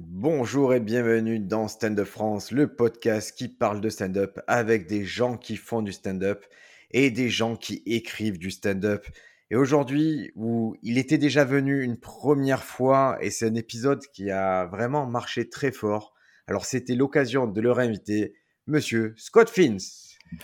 Bonjour et bienvenue dans Stand Up France, le podcast qui parle de stand-up avec des gens qui font du stand-up et des gens qui écrivent du stand-up. Et aujourd'hui, où il était déjà venu une première fois et c'est un épisode qui a vraiment marché très fort. Alors c'était l'occasion de leur inviter Monsieur Scott Fins.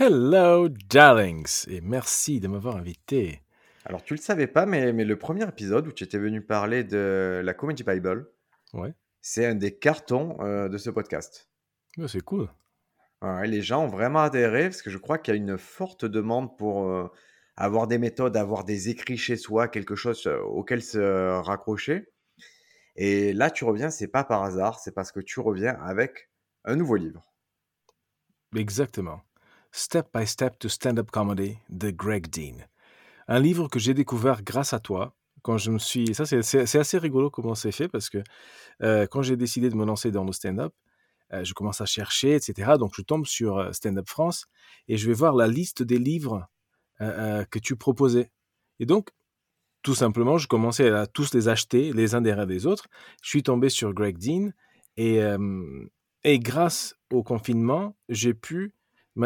Hello, darlings, et merci de m'avoir invité. Alors tu le savais pas, mais, mais le premier épisode où tu étais venu parler de la Comedy Bible, Ouais, c'est un des cartons euh, de ce podcast. Ouais, c'est cool. Ouais, les gens ont vraiment adhéré parce que je crois qu'il y a une forte demande pour euh, avoir des méthodes, avoir des écrits chez soi, quelque chose euh, auquel se raccrocher. Et là, tu reviens, c'est pas par hasard, c'est parce que tu reviens avec un nouveau livre. Exactement. Step by Step to Stand-up Comedy de Greg Dean. Un livre que j'ai découvert grâce à toi quand je me suis. Ça, c'est- assez rigolo comment c'est fait parce que euh, quand j'ai décidé de me lancer dans le stand-up, euh, je commence à chercher, etc. Donc je tombe sur euh, Stand-up France et je vais voir la liste des livres que tu proposais. Et donc, tout simplement, je commençais à tous les acheter les uns derrière les autres. Je suis tombé sur Greg Dean et, et grâce au confinement, j'ai pu.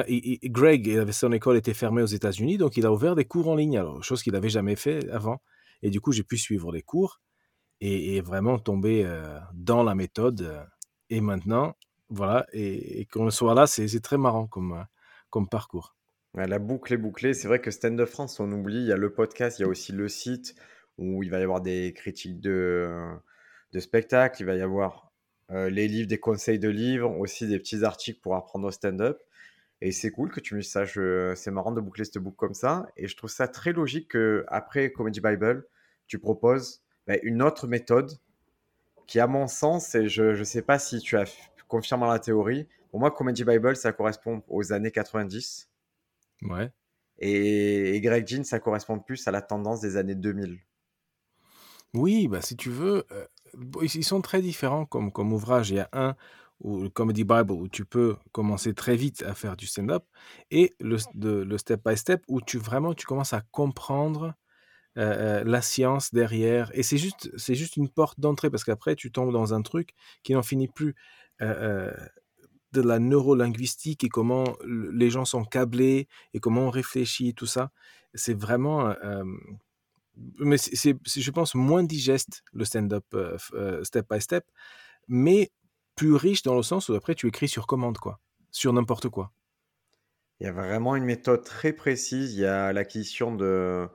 il- Greg, son école était fermée aux États-Unis, donc il a ouvert des cours en ligne, chose qu'il n'avait jamais fait avant. Et du coup, j'ai pu suivre les cours et, vraiment tomber euh, dans la méthode. euh, et maintenant, voilà, et, qu'on soit là, c'est très marrant comme, euh, parcours. La boucle est bouclée. C'est vrai que Stand Up France, on oublie, il y a le podcast, il y a aussi le site où il va y avoir des critiques de, spectacles, il va y avoir les livres, des conseils de livres, aussi des petits articles pour apprendre au stand-up. Et c'est cool que tu me dises ça. C'est marrant de boucler cette boucle comme ça. Et je trouve ça très logique que après Comedy Bible, tu proposes bah, une autre méthode qui, à mon sens, et je ne sais pas si tu as confirmé la théorie, pour moi, Comedy Bible, ça correspond aux années 90. Ouais. Et, et Greg Jean, ça correspond plus à la tendance des années 2000. Oui, bah, si tu veux, euh, ils sont très différents comme, comme ouvrage. Il y a un, ou le Comedy Bible, où tu peux commencer très vite à faire du stand-up, et le, le Step by Step, où tu vraiment tu commences à comprendre euh, euh, la science derrière. Et c'est juste, c'est juste une porte d'entrée, parce qu'après, tu tombes dans un truc qui n'en finit plus. Euh, de la neurolinguistique et comment le- les gens sont câblés et comment on réfléchit, tout ça. C'est vraiment... mais c'est, je pense, moins digeste le stand-up step by step, mais plus riche dans le sens où après tu écris sur commande, quoi, sur n'importe quoi. Il y a vraiment une méthode très précise. Il y a l'acquisition de,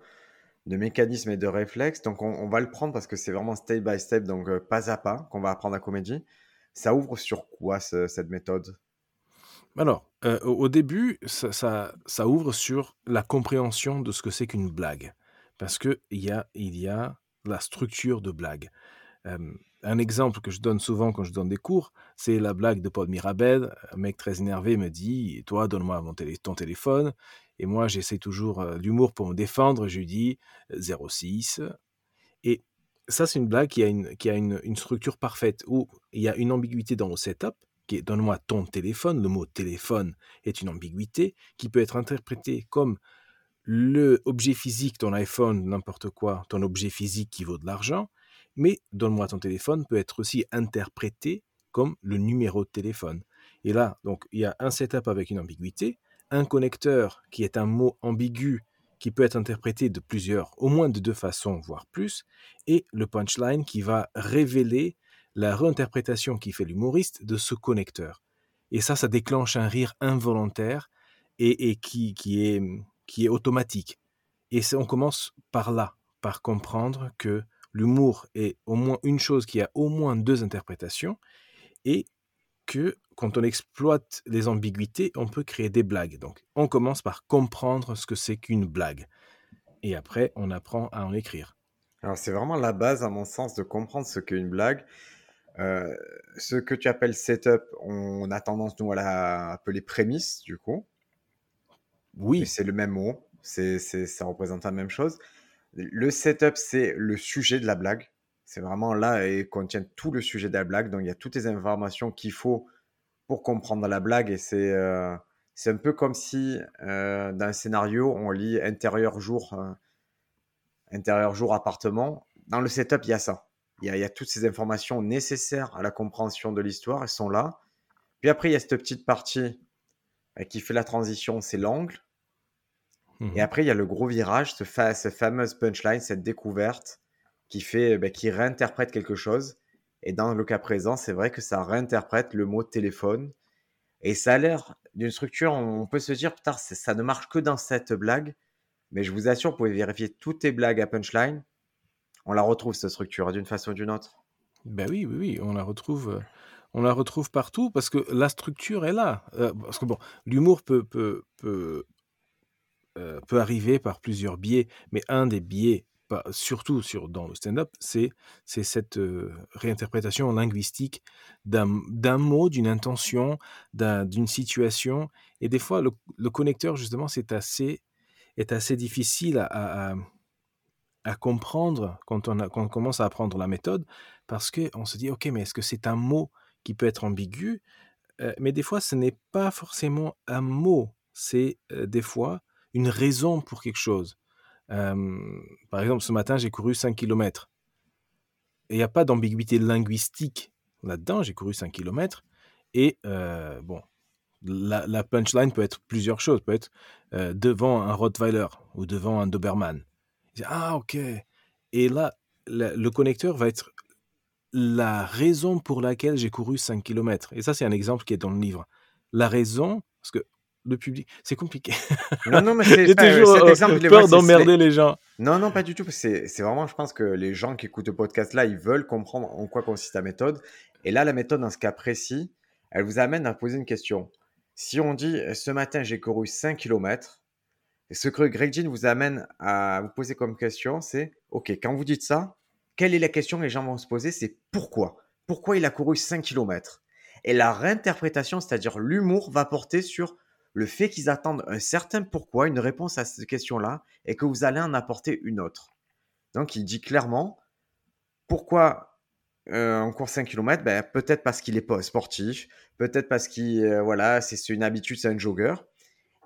de mécanismes et de réflexes. Donc, on, on va le prendre parce que c'est vraiment step by step, donc euh, pas à pas, qu'on va apprendre la comédie. Ça ouvre sur quoi ce- cette méthode? Alors, euh, au, début, ça, ça, ça ouvre sur la compréhension de ce que c'est qu'une blague, parce que il y a, il y a la structure de blague. Euh, un exemple que je donne souvent quand je donne des cours, c'est la blague de Paul Mirabel. Un mec très énervé me dit Toi, donne-moi télé- ton téléphone. Et moi, j'essaie toujours euh, l'humour pour me défendre. Je lui dis euh, 06. Et ça, c'est une blague qui a, une, qui a une structure parfaite où il y a une ambiguïté dans le setup, qui est Donne-moi ton téléphone. Le mot téléphone est une ambiguïté qui peut être interprétée comme le objet physique, ton iPhone, n'importe quoi, ton objet physique qui vaut de l'argent, mais donne-moi ton téléphone peut être aussi interprété comme le numéro de téléphone. Et là, donc, il y a un setup avec une ambiguïté, un connecteur qui est un mot ambigu qui peut être interprété de plusieurs, au moins de deux façons, voire plus, et le punchline qui va révéler la réinterprétation qui fait l'humoriste de ce connecteur. Et ça, ça déclenche un rire involontaire et, qui, est, qui est automatique. Et on commence par là, par comprendre que l'humour est au moins une chose qui a au moins deux interprétations et que quand on exploite les ambiguïtés, on peut créer des blagues. Donc, on commence par comprendre ce que c'est qu'une blague. Et après, on apprend à en écrire. Alors, c'est vraiment la base, à mon sens, de comprendre ce qu'est une blague. Euh, ce que tu appelles setup, on a tendance, nous, à l'appeler prémisse, du coup. Oui, c'est le même mot. C'est, c'est, ça représente la même chose. Le setup, c'est le sujet de la blague. C'est vraiment là et contient tout le sujet de la blague. Donc, il y a toutes les informations qu'il faut pour comprendre la blague. Et c'est, euh, un peu comme si, euh, dans un scénario, on lit intérieur jour, euh, intérieur jour appartement. Dans le setup, il y a ça. il y, a, toutes ces informations nécessaires à la compréhension de l'histoire, elles sont là. Puis après, il y a cette petite partie euh, qui fait la transition, c'est l'angle. Et mmh après, il y a le gros virage, ce cette fameuse punchline, cette découverte qui fait, bah, qui réinterprète quelque chose. Et dans le cas présent, c'est vrai que ça réinterprète le mot téléphone. Et ça a l'air d'une structure, on peut se dire, putain, ça ne marche que dans cette blague. Mais je vous assure, vous pouvez vérifier toutes les blagues à punchline. On la retrouve, cette structure, d'une façon ou d'une autre. Ben oui, oui, oui, on la retrouve. Euh, on la retrouve partout parce que la structure est là. Euh, parce que bon, l'humour peut, peut, peut, euh, peut arriver par plusieurs biais, mais un des biais surtout sur, dans le stand-up, c'est cette réinterprétation linguistique d'un mot, d'une intention, d'une situation. Et des fois, le, connecteur, justement, c'est assez, est assez difficile à, comprendre quand on, quand on, commence à apprendre la méthode, parce qu'on se dit, OK, mais est-ce que c'est un mot qui peut être ambigu? Mais des fois, ce n'est pas forcément un mot, c'est des fois une raison pour quelque chose par exemple, ce matin, j'ai couru 5 km. Et il n'y a pas d'ambiguïté linguistique là-dedans. J'ai couru 5 km. Et bon, la, punchline peut être plusieurs choses. Peut être devant un Rottweiler ou devant un Doberman. ah, ok. Et là, le connecteur va être la raison pour laquelle j'ai couru 5 km. Et ça, c'est un exemple qui est dans le livre. La raison, parce que le public. C'est compliqué. Non, non, mais c'est toujours cet exemple, peur d'emmerder les gens. Non, non, pas du tout. C'est vraiment, je pense que les gens qui écoutent le podcast là, ils veulent comprendre en quoi consiste la méthode. Et là, la méthode, dans ce cas précis, elle vous amène à poser une question. Si on dit ce matin, j'ai couru 5 km, ce que Greg Jean vous amène à vous poser comme question, c'est OK, quand vous dites ça, quelle est la question que les gens vont se poser? C'est pourquoi? Pourquoi il a couru 5 km Et la réinterprétation, c'est-à-dire l'humour, va porter sur le fait qu'ils attendent un certain pourquoi, une réponse à cette question-là, et que vous allez en apporter une autre. Donc il dit clairement, pourquoi euh, on court 5 km ben, Peut-être parce qu'il est pas sportif, peut-être parce qu'il euh, voilà, c'est une habitude, c'est un jogger.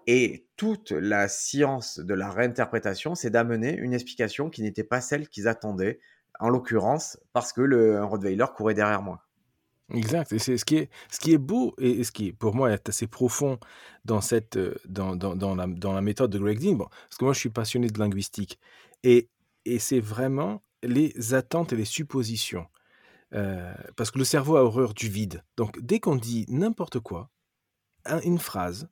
Et toute la science de la réinterprétation, c'est d'amener une explication qui n'était pas celle qu'ils attendaient, en l'occurrence parce que le Rottweiler courait derrière moi. Exact. Et c'est ce qui est, beau et ce qui, pour moi, est assez profond dans, cette, euh, dans, dans, dans la méthode de Greg Dean. Bon, parce que moi, je suis passionné de linguistique. Et, et c'est vraiment les attentes et les suppositions. Euh, parce que le cerveau a horreur du vide. Donc, dès qu'on dit n'importe quoi, une phrase,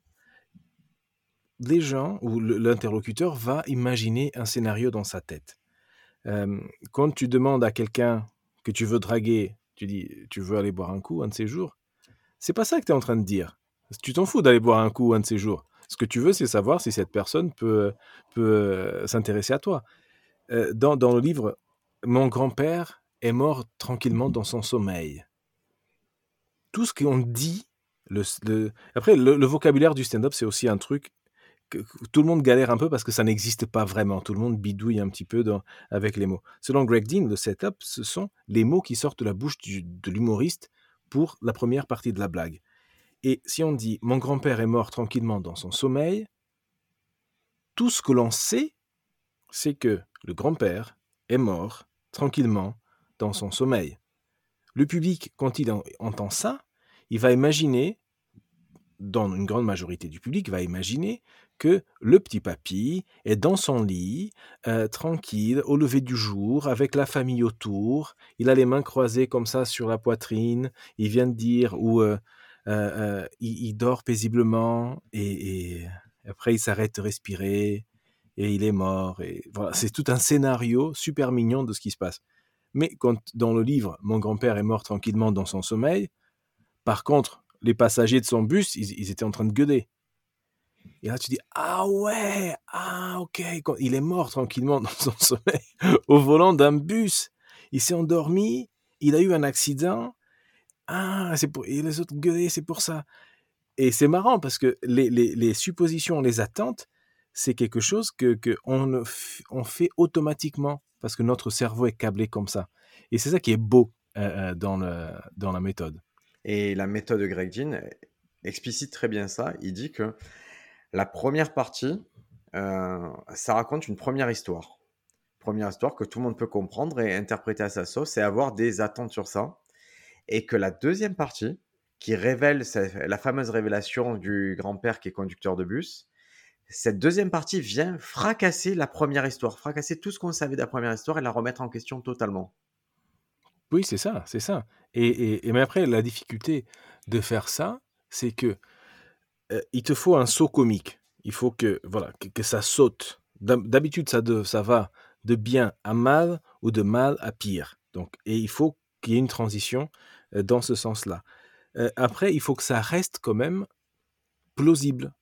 les gens ou l'interlocuteur va imaginer un scénario dans sa tête. Euh, quand tu demandes à quelqu'un que tu veux draguer tu dis, tu veux aller boire un coup un de ces jours? C'est pas ça que tu es en train de dire. Tu t'en fous d'aller boire un coup un de ces jours. Ce que tu veux, c'est savoir si cette personne peut, peut euh, s'intéresser à toi. Euh, dans, dans le livre, mon grand-père est mort tranquillement dans son sommeil. Tout ce qu'on dit, après, le vocabulaire du stand-up, c'est aussi un truc tout le monde galère un peu parce que ça n'existe pas vraiment. Tout le monde bidouille un petit peu avec les mots. Selon Greg Dean, le setup, ce sont les mots qui sortent de la bouche de l'humoriste pour la première partie de la blague. Et si on dit mon grand-père est mort tranquillement dans son sommeil, tout ce que l'on sait, c'est que le grand-père est mort tranquillement dans son sommeil. Le public, quand il entend ça, il va imaginer, dans une grande majorité du public, va imaginer que le petit papy est dans son lit, euh, tranquille, au lever du jour, avec la famille autour. Il a les mains croisées comme ça sur la poitrine. Il vient de dire ou euh, euh, il, dort paisiblement et, après il s'arrête de respirer et il est mort. Et voilà, c'est tout un scénario super mignon de ce qui se passe. Mais quand dans le livre, mon grand-père est mort tranquillement dans son sommeil, par contre, les passagers de son bus, ils étaient en train de gueuler. Et là, tu dis, ah ouais, ah ok, il est mort tranquillement dans son sommeil au volant d'un bus. Il s'est endormi, il a eu un accident. Ah, c'est pour... Et les autres gueulaient, c'est pour ça. Et c'est marrant parce que les, les, suppositions, les attentes, c'est quelque chose que, que on, fait automatiquement parce que notre cerveau est câblé comme ça. Et c'est ça qui est beau euh, euh, dans, dans la méthode. Et la méthode de Greg Jean explicite très bien ça. Il dit que la première partie, euh, ça raconte une première histoire. première histoire que tout le monde peut comprendre et interpréter à sa sauce et avoir des attentes sur ça. Et que la deuxième partie, qui révèle la fameuse révélation du grand-père qui est conducteur de bus, cette deuxième partie vient fracasser la première histoire, fracasser tout ce qu'on savait de la première histoire et la remettre en question totalement. Oui, c'est ça, c'est ça. Et, mais après, la difficulté de faire ça, c'est que euh, il te faut un saut comique. Il faut que voilà que, ça saute. D'habitude, ça, ça va de bien à mal ou de mal à pire. Donc, et il faut qu'il y ait une transition euh, dans ce sens-là. Euh, après, il faut que ça reste quand même plausible.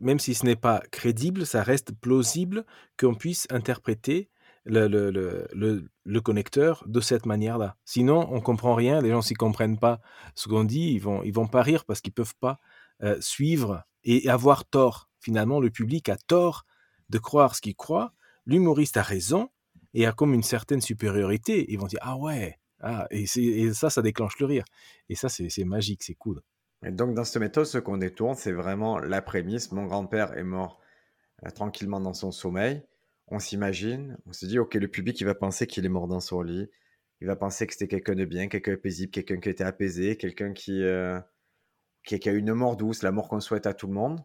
même si ce n'est pas crédible, ça reste plausible qu'on puisse interpréter le, le, le, connecteur de cette manière-là. Sinon, on comprend rien, les gens s'y comprennent pas ce qu'on dit, ils vont, ils vont pas rire parce qu'ils peuvent pas euh, suivre et avoir tort. Finalement, le public a tort de croire ce qu'il croit, l'humoriste a raison et a comme une certaine supériorité. Ils vont dire ah ouais, ah, et, et ça, ça déclenche le rire. Et ça, c'est magique, c'est cool. Et donc, dans cette méthode, ce qu'on détourne, c'est vraiment la prémisse. Mon grand-père est mort euh, tranquillement dans son sommeil on s'imagine, on se dit, ok, le public, il va penser qu'il est mort dans son lit. Il va penser que c'était quelqu'un de bien, quelqu'un de paisible, quelqu'un qui était apaisé, quelqu'un qui, euh, qui, a une mort douce, la mort qu'on souhaite à tout le monde.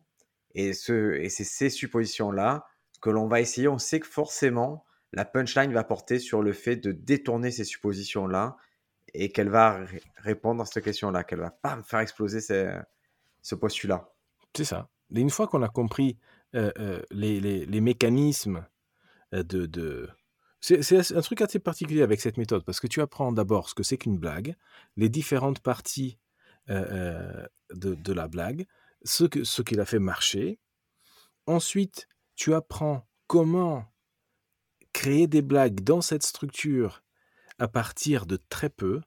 Et, ce, et c'est ces suppositions-là que l'on va essayer. On sait que forcément, la punchline va porter sur le fait de détourner ces suppositions-là et qu'elle va répondre à cette question-là, qu'elle va pas faire exploser ce postulat. C'est ça. Et une fois qu'on a compris euh, euh, les, les, mécanismes euh, de, C'est un truc assez particulier avec cette méthode, parce que tu apprends d'abord ce que c'est qu'une blague, les différentes parties euh, euh, de, la blague, ce qu'il ce a fait marcher. Ensuite, tu apprends comment créer des blagues dans cette structure à partir de très peu.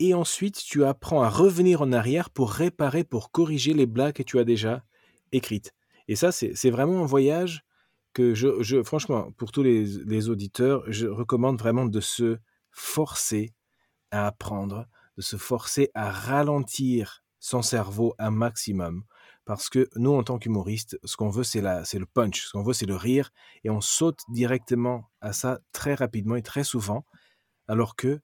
Et ensuite, tu apprends à revenir en arrière pour réparer, pour corriger les blagues que tu as déjà écrites. Et ça, c'est vraiment un voyage que je, franchement, pour tous les, auditeurs, je recommande vraiment de se forcer à apprendre, de se forcer à ralentir son cerveau un maximum. Parce que nous, en tant qu'humoristes, ce qu'on veut, c'est le punch, ce qu'on veut, c'est le rire, et on saute directement à ça très rapidement et très souvent, alors que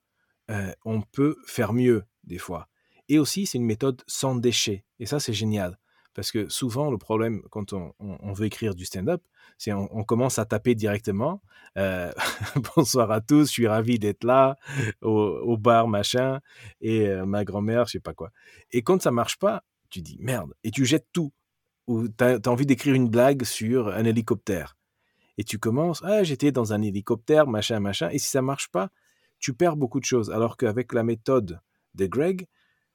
euh, on peut faire mieux des fois. Et aussi, c'est une méthode sans déchets, et ça, c'est génial. Parce que souvent, le problème quand on, veut écrire du stand-up, c'est on, commence à taper directement. Euh, bonsoir à tous, je suis ravi d'être là, au, bar, machin, et euh, ma grand-mère, je sais pas quoi. Et quand ça marche pas, tu dis merde, et tu jettes tout. Ou tu as, envie d'écrire une blague sur un hélicoptère. Et tu commences, ah, j'étais dans un hélicoptère, machin, machin, et si ça marche pas, tu perds beaucoup de choses. Alors qu'avec la méthode de Greg,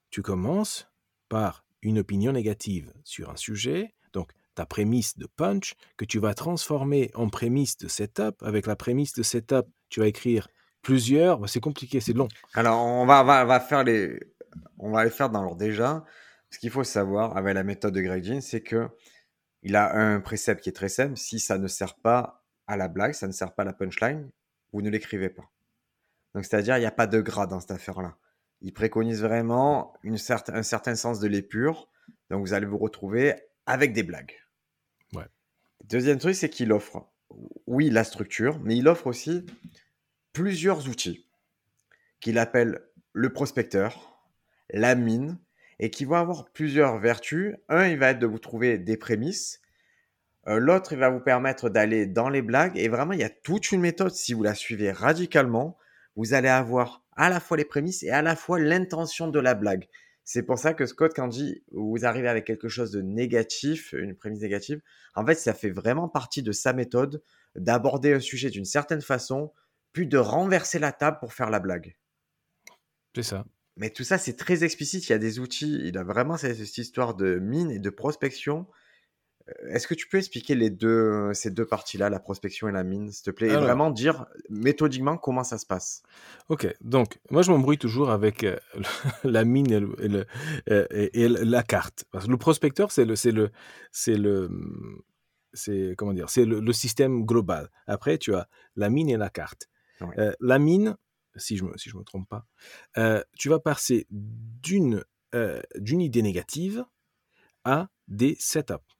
tu commences par une opinion négative sur un sujet, donc ta prémisse de punch, que tu vas transformer en prémisse de setup. Avec la prémisse de setup, tu vas écrire plusieurs. Bah, c'est compliqué, c'est long. Alors, on va, va, va, faire les. On va les faire dans l'ordre déjà. Ce qu'il faut savoir avec la méthode de Greg c'est que il a un précepte qui est très simple. Si ça ne sert pas à la blague, ça ne sert pas à la punchline, vous ne l'écrivez pas. Donc, c'est-à-dire, il n'y a pas de gras dans cette affaire-là il préconise vraiment une un certain sens de l'épure. Donc vous allez vous retrouver avec des blagues. Deuxième truc, c'est qu'il offre, oui, la structure, mais il offre aussi plusieurs outils qu'il appelle le prospecteur, la mine, et qui vont avoir plusieurs vertus. Un, il va être de vous trouver des prémices. Euh, l'autre, il va vous permettre d'aller dans les blagues. Et vraiment, il y a toute une méthode. Si vous la suivez radicalement, vous allez avoir à la fois les prémices et à la fois l'intention de la blague. C'est pour ça que Scott, quand dit vous arrivez avec quelque chose de négatif, une prémisse négative, en fait, ça fait vraiment partie de sa méthode d'aborder un sujet d'une certaine façon, puis de renverser la table pour faire la blague. C'est ça. Mais tout ça, c'est très explicite. Il y a des outils. Il a vraiment cette, cette histoire de mine et de prospection est-ce que tu peux expliquer les deux, ces deux parties-là, la prospection et la mine, s'il te plaît, et vraiment dire méthodiquement comment ça se passe? Ok, donc moi je m'embrouille toujours avec euh, la mine et, le, euh, et, la carte. Parce que le prospecteur, c'est le, c'est le, c'est le, c'est comment dire, c'est le, système global. Après, tu as la mine et la carte. Euh, la mine, si je me, si je me trompe pas, tu vas passer d'une, d'une idée négative à des setups.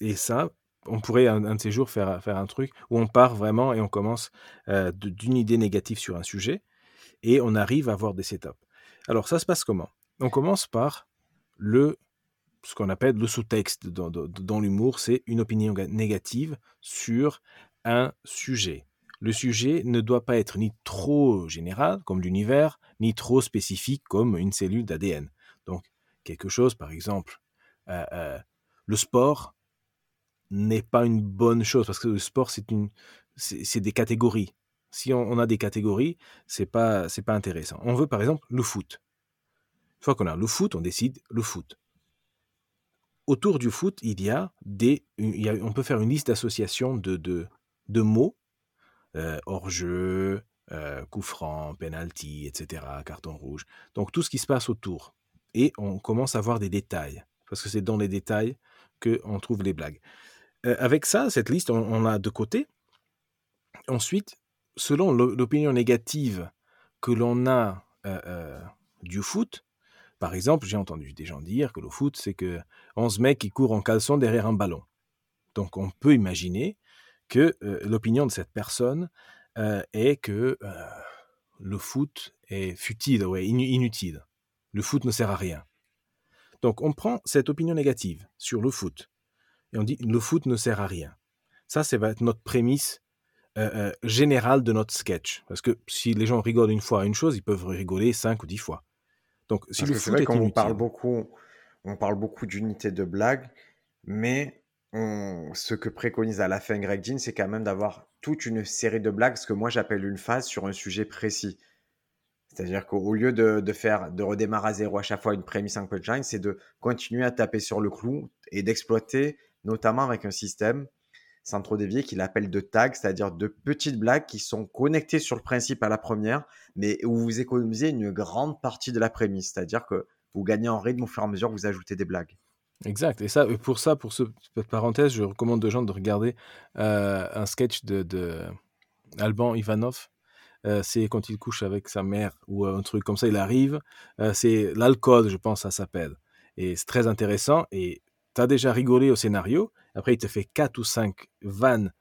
Et ça, on pourrait un, de ces jours faire, faire un truc où on part vraiment et on commence euh, d'une idée négative sur un sujet et on arrive à avoir des setups. Alors ça se passe comment? On commence par le ce qu'on appelle le sous-texte dans, dans l'humour, c'est une opinion négative sur un sujet. Le sujet ne doit pas être ni trop général, comme l'univers, ni trop spécifique, comme une cellule d'ADN. Donc, quelque chose, par exemple, euh, euh, le sport n'est pas une bonne chose parce que le sport c'est une c'est des catégories. Si on, a des catégories, c'est pas c'est pas intéressant. On veut par exemple le foot. Une fois qu'on a le foot, on décide le foot. Autour du foot, il y a des on peut faire une liste d'associations de, de, mots euh, hors jeu, euh, coup franc, penalty, etc., carton rouge. Donc tout ce qui se passe autour. Et on commence à voir des détails parce que c'est dans les détails qu'on trouve les blagues. Euh, avec ça, cette liste, on, a de côté. Ensuite, selon l'opinion négative que l'on a euh, euh, du foot, par exemple, j'ai entendu des gens dire que le foot, c'est que 11 mecs qui courent en caleçon derrière un ballon. Donc on peut imaginer que l'opinion de cette personne est que le foot est futile, ouais, inutile. Le foot ne sert à rien. Donc on prend cette opinion négative sur le foot et on dit le foot ne sert à rien. Ça, ça va être notre prémisse euh, euh, générale de notre sketch. Parce que si les gens rigolent une fois à une chose, ils peuvent rigoler cinq ou dix fois. Donc, si le foot vrai qu'on parle beaucoup, on parle beaucoup d'unité de blague, mais ce que préconise à la fin Greg Jean, c'est quand même d'avoir toute une série de blagues, ce que moi j'appelle une phase sur un sujet précis. C'est-à-dire qu'au lieu de, faire, de redémarrer à zéro à chaque fois une prémisse, un punchline, c'est de continuer à taper sur le clou et d'exploiter notamment avec un système sans trop dévier qu'il appelle de tags, c'est-à-dire de petites blagues qui sont connectées sur le principe à la première, mais où vous économisez une grande partie de la prémisse, c'est-à-dire que vous gagnez en rythme au fur et à mesure vous ajoutez des blagues. Exact. Et ça, pour ça, pour ce, cette parenthèse, je recommande aux gens de regarder euh, un sketch de, Alban Ivanov. Euh, c'est quand il couche avec sa mère ou un truc comme ça, il arrive. Euh, c'est l'alcool, je pense, ça s'appelle. Et c'est très intéressant. Et tu as déjà rigolé au scénario, après il te fait 4 ou 5 vannes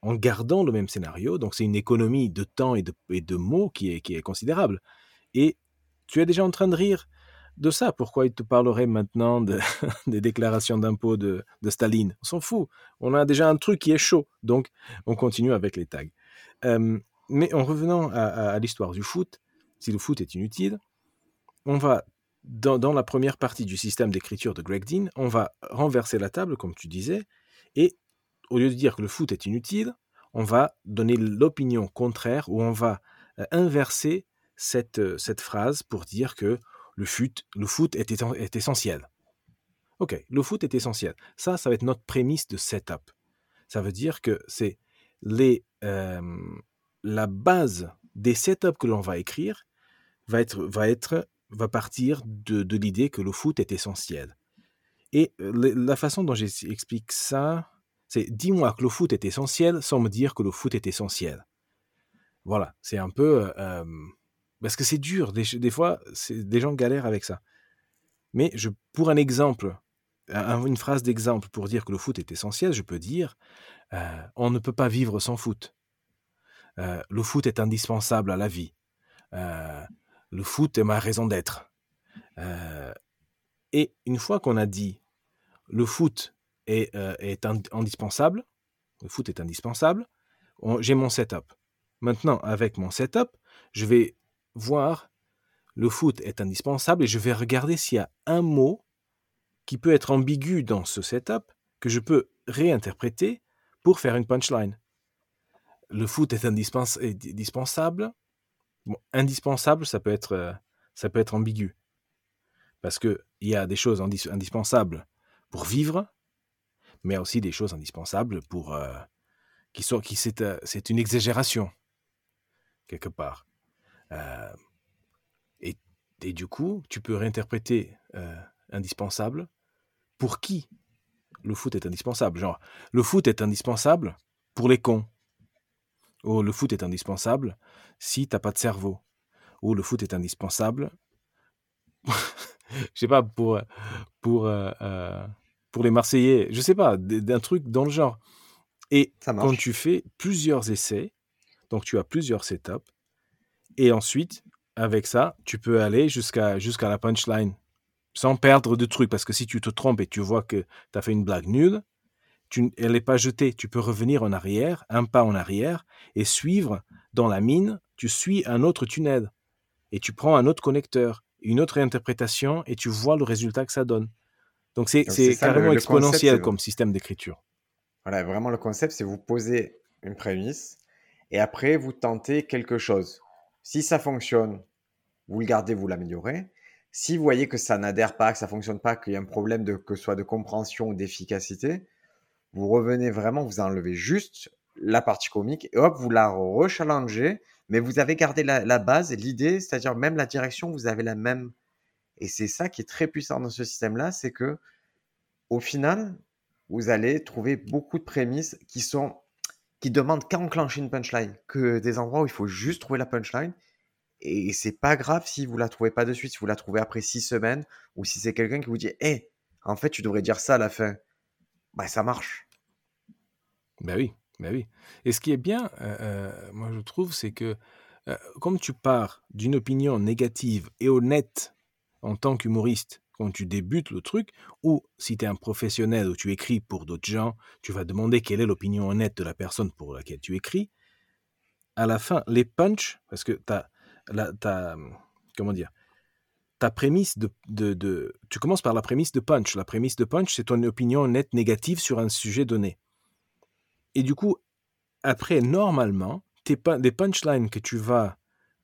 en gardant le même scénario, donc c'est une économie de temps et de, mots qui est, qui est considérable. Et tu es déjà en train de rire de ça. Pourquoi il te parlerait maintenant de, des déclarations d'impôts de, Staline? On s'en fout. On a déjà un truc qui est chaud. Donc, on continue avec les tags. Euh, mais en revenant à l'histoire du foot, si le foot est inutile, on va dans, la première partie du système d'écriture de Greg Dean, on va renverser la table, comme tu disais, et au lieu de dire que le foot est inutile, on va donner l'opinion contraire ou on va euh, inverser cette, euh, cette phrase pour dire que le, foot, le foot est, est essentiel. Ok, le foot est essentiel. Ça, ça va être notre prémisse de setup. Ça veut dire que c'est euh, la base des setups que l'on va écrire va être, va être va partir de, l'idée que le foot est essentiel. Et euh, la façon dont j'explique ça, c'est dis-moi que le foot est essentiel sans me dire que le foot est essentiel. Voilà, c'est un peu... Euh, euh, parce que c'est dur, des, fois, des gens galèrent avec ça. Mais je, pour un exemple, une phrase d'exemple pour dire que le foot est essentiel, je peux dire on ne peut pas vivre sans foot. le foot est indispensable à la vie le foot est ma raison d'être. Euh, et une fois qu'on a dit le foot est, euh, indispensable, le foot est indispensable, j'ai mon setup. Maintenant, avec mon setup, je vais voir le foot est indispensable et je vais regarder s'il y a un mot qui peut être ambigu dans ce setup que je peux réinterpréter pour faire une punchline. Le foot est indispensable indispensable, ça peut être, euh, ça peut être ambigu. Parce qu'il y a des choses indispensables pour vivre, mais aussi des choses indispensables pour. Euh, qui sont, qui c'est, euh, c'est une exagération, quelque part. et, et, du coup, tu peux réinterpréter indispensable pour qui le foot est indispensable. Genre, le foot est indispensable pour les cons. Oh, le foot est indispensable si t'as pas de cerveau. Ou le foot est indispensable. Je sais pas, pour, pour, euh, euh, pour les Marseillais, je sais pas, d'un truc dans le genre. Et Ça quand tu fais plusieurs essais, donc tu as plusieurs setups, et ensuite, avec ça, tu peux aller jusqu'à jusqu'à la punchline sans perdre de trucs. Parce que si tu te trompes et tu vois que tu as fait une blague nulle, tu, elle n'est pas jetée. Tu peux revenir en arrière, un pas en arrière, et suivre dans la mine, tu suis un autre tunnel. Et tu prends un autre connecteur, une autre interprétation, et tu vois le résultat que ça donne. Donc c'est le- carrément le exponentiel comme système d'écriture. Voilà, vraiment le concept, c'est vous poser une prémisse et après vous tentez quelque chose. Si ça fonctionne, vous le gardez, vous l'améliorez. Si vous voyez que ça n'adhère pas, que ça fonctionne pas, qu'il y a un problème de que ce soit de compréhension ou d'efficacité, vous revenez vraiment, vous enlevez juste la partie comique et hop, vous la rechallengez, mais vous avez gardé la, base, l'idée, c'est-à-dire même la direction, vous avez la même. Et c'est ça qui est très puissant dans ce système-là, c'est que au final, vous allez trouver beaucoup de prémices qui sont qui demandent qu'à enclencher une punchline, que des endroits où il faut juste trouver la punchline. Et c'est pas grave si vous la trouvez pas de suite, si vous la trouvez après six semaines, ou si c'est quelqu'un qui vous dit, hé, en fait, tu devrais dire ça à la fin. Bah, ça marche. Ben oui, ben oui. Et ce qui est bien, euh, euh, moi je trouve, c'est que euh, comme tu pars d'une opinion négative et honnête en tant qu'humoriste quand tu débutes le truc, ou si tu es un professionnel ou tu écris pour d'autres gens, tu vas demander quelle est l'opinion honnête de la personne pour laquelle tu écris. À la fin, les punch, parce que tu as, comment dire, ta prémisse de, de, Tu commences par la prémisse de punch. La prémisse de punch, c'est ton opinion honnête négative sur un sujet donné. Et du coup, après, normalement, tes, les punchlines que tu vas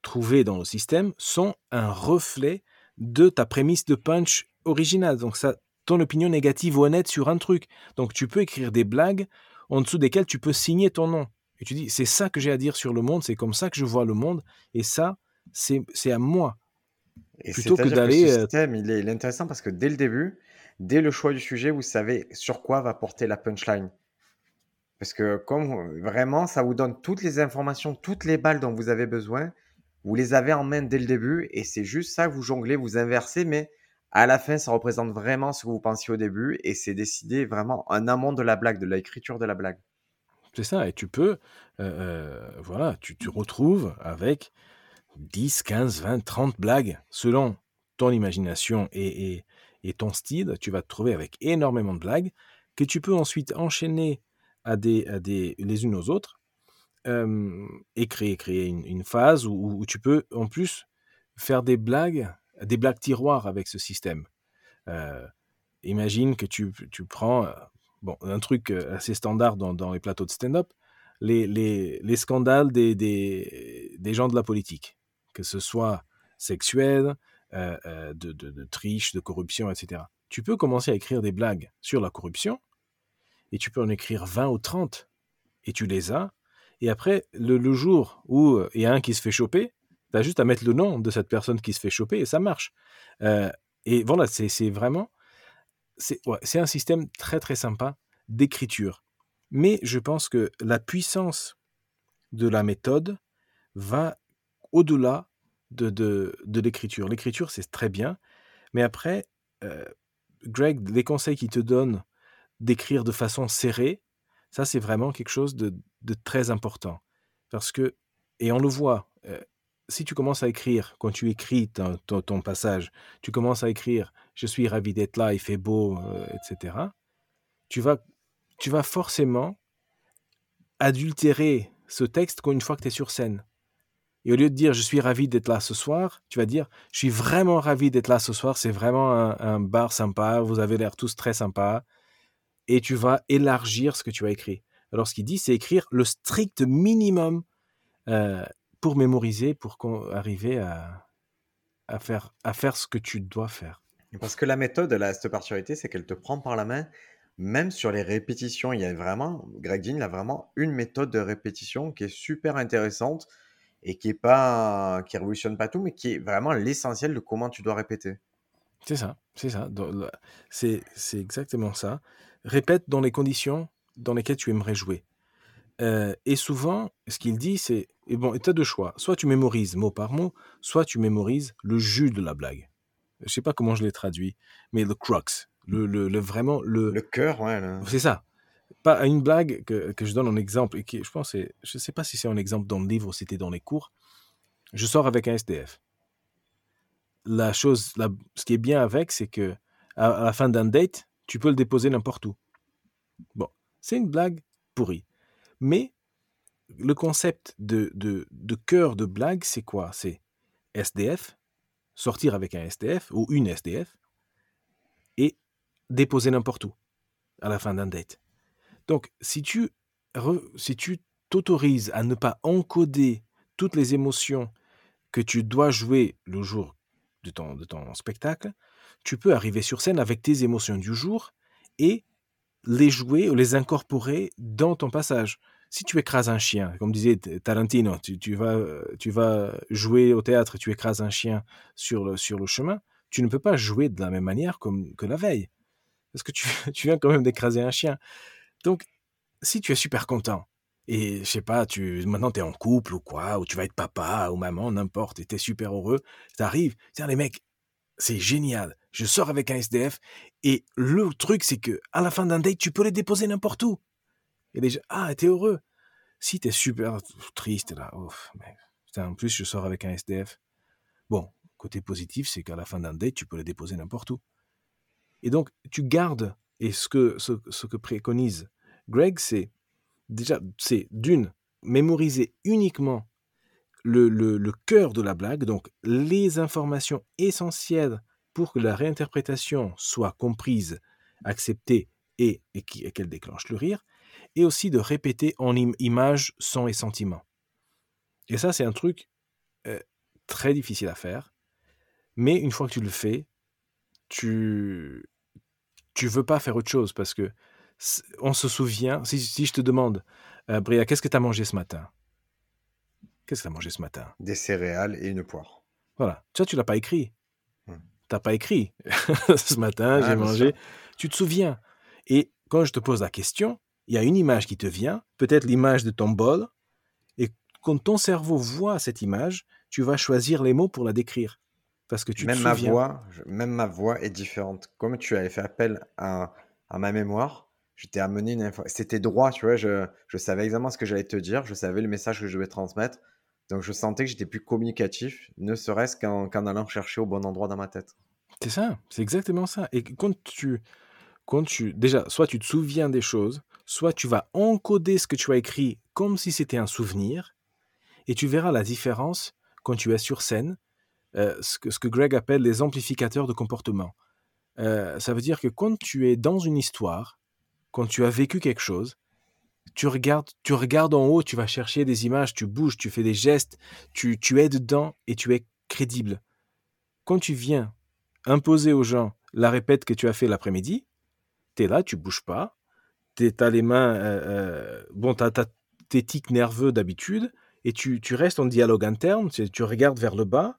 trouver dans le système sont un reflet de ta prémisse de punch originale. Donc, ça, ton opinion négative ou honnête sur un truc. Donc, tu peux écrire des blagues en dessous desquelles tu peux signer ton nom. Et tu dis, c'est ça que j'ai à dire sur le monde, c'est comme ça que je vois le monde, et ça, c'est à moi. Et Plutôt que d'aller. Ce système, il est, il est intéressant parce que dès le début, dès le choix du sujet, vous savez sur quoi va porter la punchline. Parce que comme vraiment, ça vous donne toutes les informations, toutes les balles dont vous avez besoin. Vous les avez en main dès le début et c'est juste ça que vous jonglez, vous inversez, mais à la fin, ça représente vraiment ce que vous pensiez au début et c'est décidé vraiment en amont de la blague, de l'écriture de la blague. C'est ça, et tu peux, euh, euh, voilà, tu te retrouves avec 10, 15, 20, 30 blagues selon ton imagination et, et, ton style. Tu vas te trouver avec énormément de blagues que tu peux ensuite enchaîner à des, à des, les unes aux autres euh, et créer, créer une, phase où, tu peux en plus faire des blagues, des blagues tiroirs avec ce système. Euh, imagine que tu, tu prends bon, un truc assez standard dans, les plateaux de stand-up, les, les, les, scandales des, des, gens de la politique, que ce soit sexuel, euh, de, de, triche, de corruption, etc. Tu peux commencer à écrire des blagues sur la corruption, et tu peux en écrire 20 ou 30, et tu les as, et après, le, jour où il y a un qui se fait choper, tu as juste à mettre le nom de cette personne qui se fait choper, et ça marche. Euh, et voilà, c'est vraiment c'est un système très très sympa d'écriture. Mais je pense que la puissance de la méthode va au-delà de, de, de l'écriture. L'écriture, c'est très bien, mais après, euh, Greg, les conseils qu'il te donne d'écrire de façon serrée, ça c'est vraiment quelque chose de, de, très important. Parce que, et on le voit, euh, si tu commences à écrire, quand tu écris ton, ton, passage, tu commences à écrire je suis ravi d'être là, il fait beau, euh, etc., tu vas, tu vas forcément adultérer ce texte une fois que tu es sur scène. Et au lieu de dire je suis ravi d'être là ce soir, tu vas dire je suis vraiment ravi d'être là ce soir, c'est vraiment un, bar sympa, vous avez l'air tous très sympas. Et tu vas élargir ce que tu as écrit. Alors ce qu'il dit, c'est écrire le strict minimum euh, pour mémoriser, pour arriver à, faire, à faire ce que tu dois faire. Parce que la méthode, elle a cette particularité, c'est qu'elle te prend par la main, même sur les répétitions. Il y a vraiment, Greg Dean, il a vraiment une méthode de répétition qui est super intéressante et qui est pas, qui révolutionne pas tout, mais qui est vraiment l'essentiel de comment tu dois répéter. C'est ça, c'est ça. C'est exactement ça. Répète dans les conditions dans lesquelles tu aimerais jouer. Euh, et souvent, ce qu'il dit, c'est et bon, tu as deux choix. Soit tu mémorises mot par mot, soit tu mémorises le jus de la blague. Je sais pas comment je l'ai traduit, mais le crux, Le, le, le vraiment le. Le cœur, ouais. C'est ça. Pas une blague que, que je donne en exemple et qui, je pense, je sais pas si c'est un exemple dans le livre ou c'était dans les cours. Je sors avec un SDF. La chose, ce qui est bien avec, c'est que à, à la fin d'un date, tu peux le déposer n'importe où. Bon, c'est une blague pourrie. Mais le concept de, de, de cœur de blague, c'est quoi? C'est SDF, sortir avec un SDF ou une SDF et déposer n'importe où à la fin d'un date. Donc, si tu t'autorises à ne pas encoder toutes les émotions que tu dois jouer le jour de ton, de ton spectacle, tu peux arriver sur scène avec tes émotions du jour et les jouer ou les incorporer dans ton passage. Si tu écrases un chien, comme disait Tarantino, tu, vas, jouer au théâtre tu écrases un chien sur le, chemin, tu ne peux pas jouer de la même manière que la veille. Parce que tu viens quand même d'écraser un chien. Donc, si tu es super content, et je sais pas, tu, maintenant tu es en couple ou quoi, ou tu vas être papa ou maman, n'importe, et tu es super heureux, t'arrives, tiens les mecs, c'est génial, je sors avec un SDF, et le truc c'est que à la fin d'un date, tu peux les déposer n'importe où. Et déjà, ah, t'es heureux. Si t'es super triste, là, mais putain, en plus je sors avec un SDF. Bon, côté positif, c'est qu'à la fin d'un date, tu peux les déposer n'importe où. Et donc, tu gardes, et ce que, préconise Greg, c'est déjà, c'est d'une, mémoriser uniquement le, le, cœur de la blague, donc les informations essentielles pour que la réinterprétation soit comprise, acceptée et, qu'elle déclenche le rire, et aussi de répéter en im- images, son et sentiment. Et ça, c'est un truc euh, très difficile à faire, mais une fois que tu le fais, tu tu veux pas faire autre chose parce que on se souvient. Si, si je te demande, euh, Bria, qu'est-ce que tu as mangé ce matin? Qu'est-ce que tu as mangé ce matin? Des céréales et une poire. Voilà. Tu vois, tu l'as pas écrit. Hmm. T'as pas écrit. ce matin, Ah, j'ai mangé. Tu te souviens? Et quand je te pose la question, il y a une image qui te vient, peut-être l'image de ton bol, et quand ton cerveau voit cette image, tu vas choisir les mots pour la décrire. Parce que tu même te ma souviens. voix, je- même ma voix est différente. Comme tu avais fait appel à, à ma mémoire, je t'ai amené une info. C'était droit, tu vois. Je, je savais exactement ce que j'allais te dire. Je savais le message que je devais transmettre. Donc je sentais que j'étais plus communicatif, ne serait-ce qu'en qu'en allant chercher au bon endroit dans ma tête. C'est ça, c'est exactement ça. Et quand tu, quand tu, déjà, soit tu te souviens des choses, soit tu vas encoder ce que tu as écrit comme si c'était un souvenir, et tu verras la différence quand tu es sur scène, euh, ce, que, Greg appelle les amplificateurs de comportement. Euh, ça veut dire que quand tu es dans une histoire, quand tu as vécu quelque chose, tu regardes, tu regardes en haut, tu vas chercher des images, tu bouges, tu fais des gestes, tu, tu es dedans et tu es crédible. Quand tu viens imposer aux gens la répète que tu as fait l'après-midi, tu es là, tu bouges pas, tu as les mains, euh, bon, tu as, tes tics nerveux d'habitude, et tu, tu restes en dialogue interne, tu regardes vers le bas,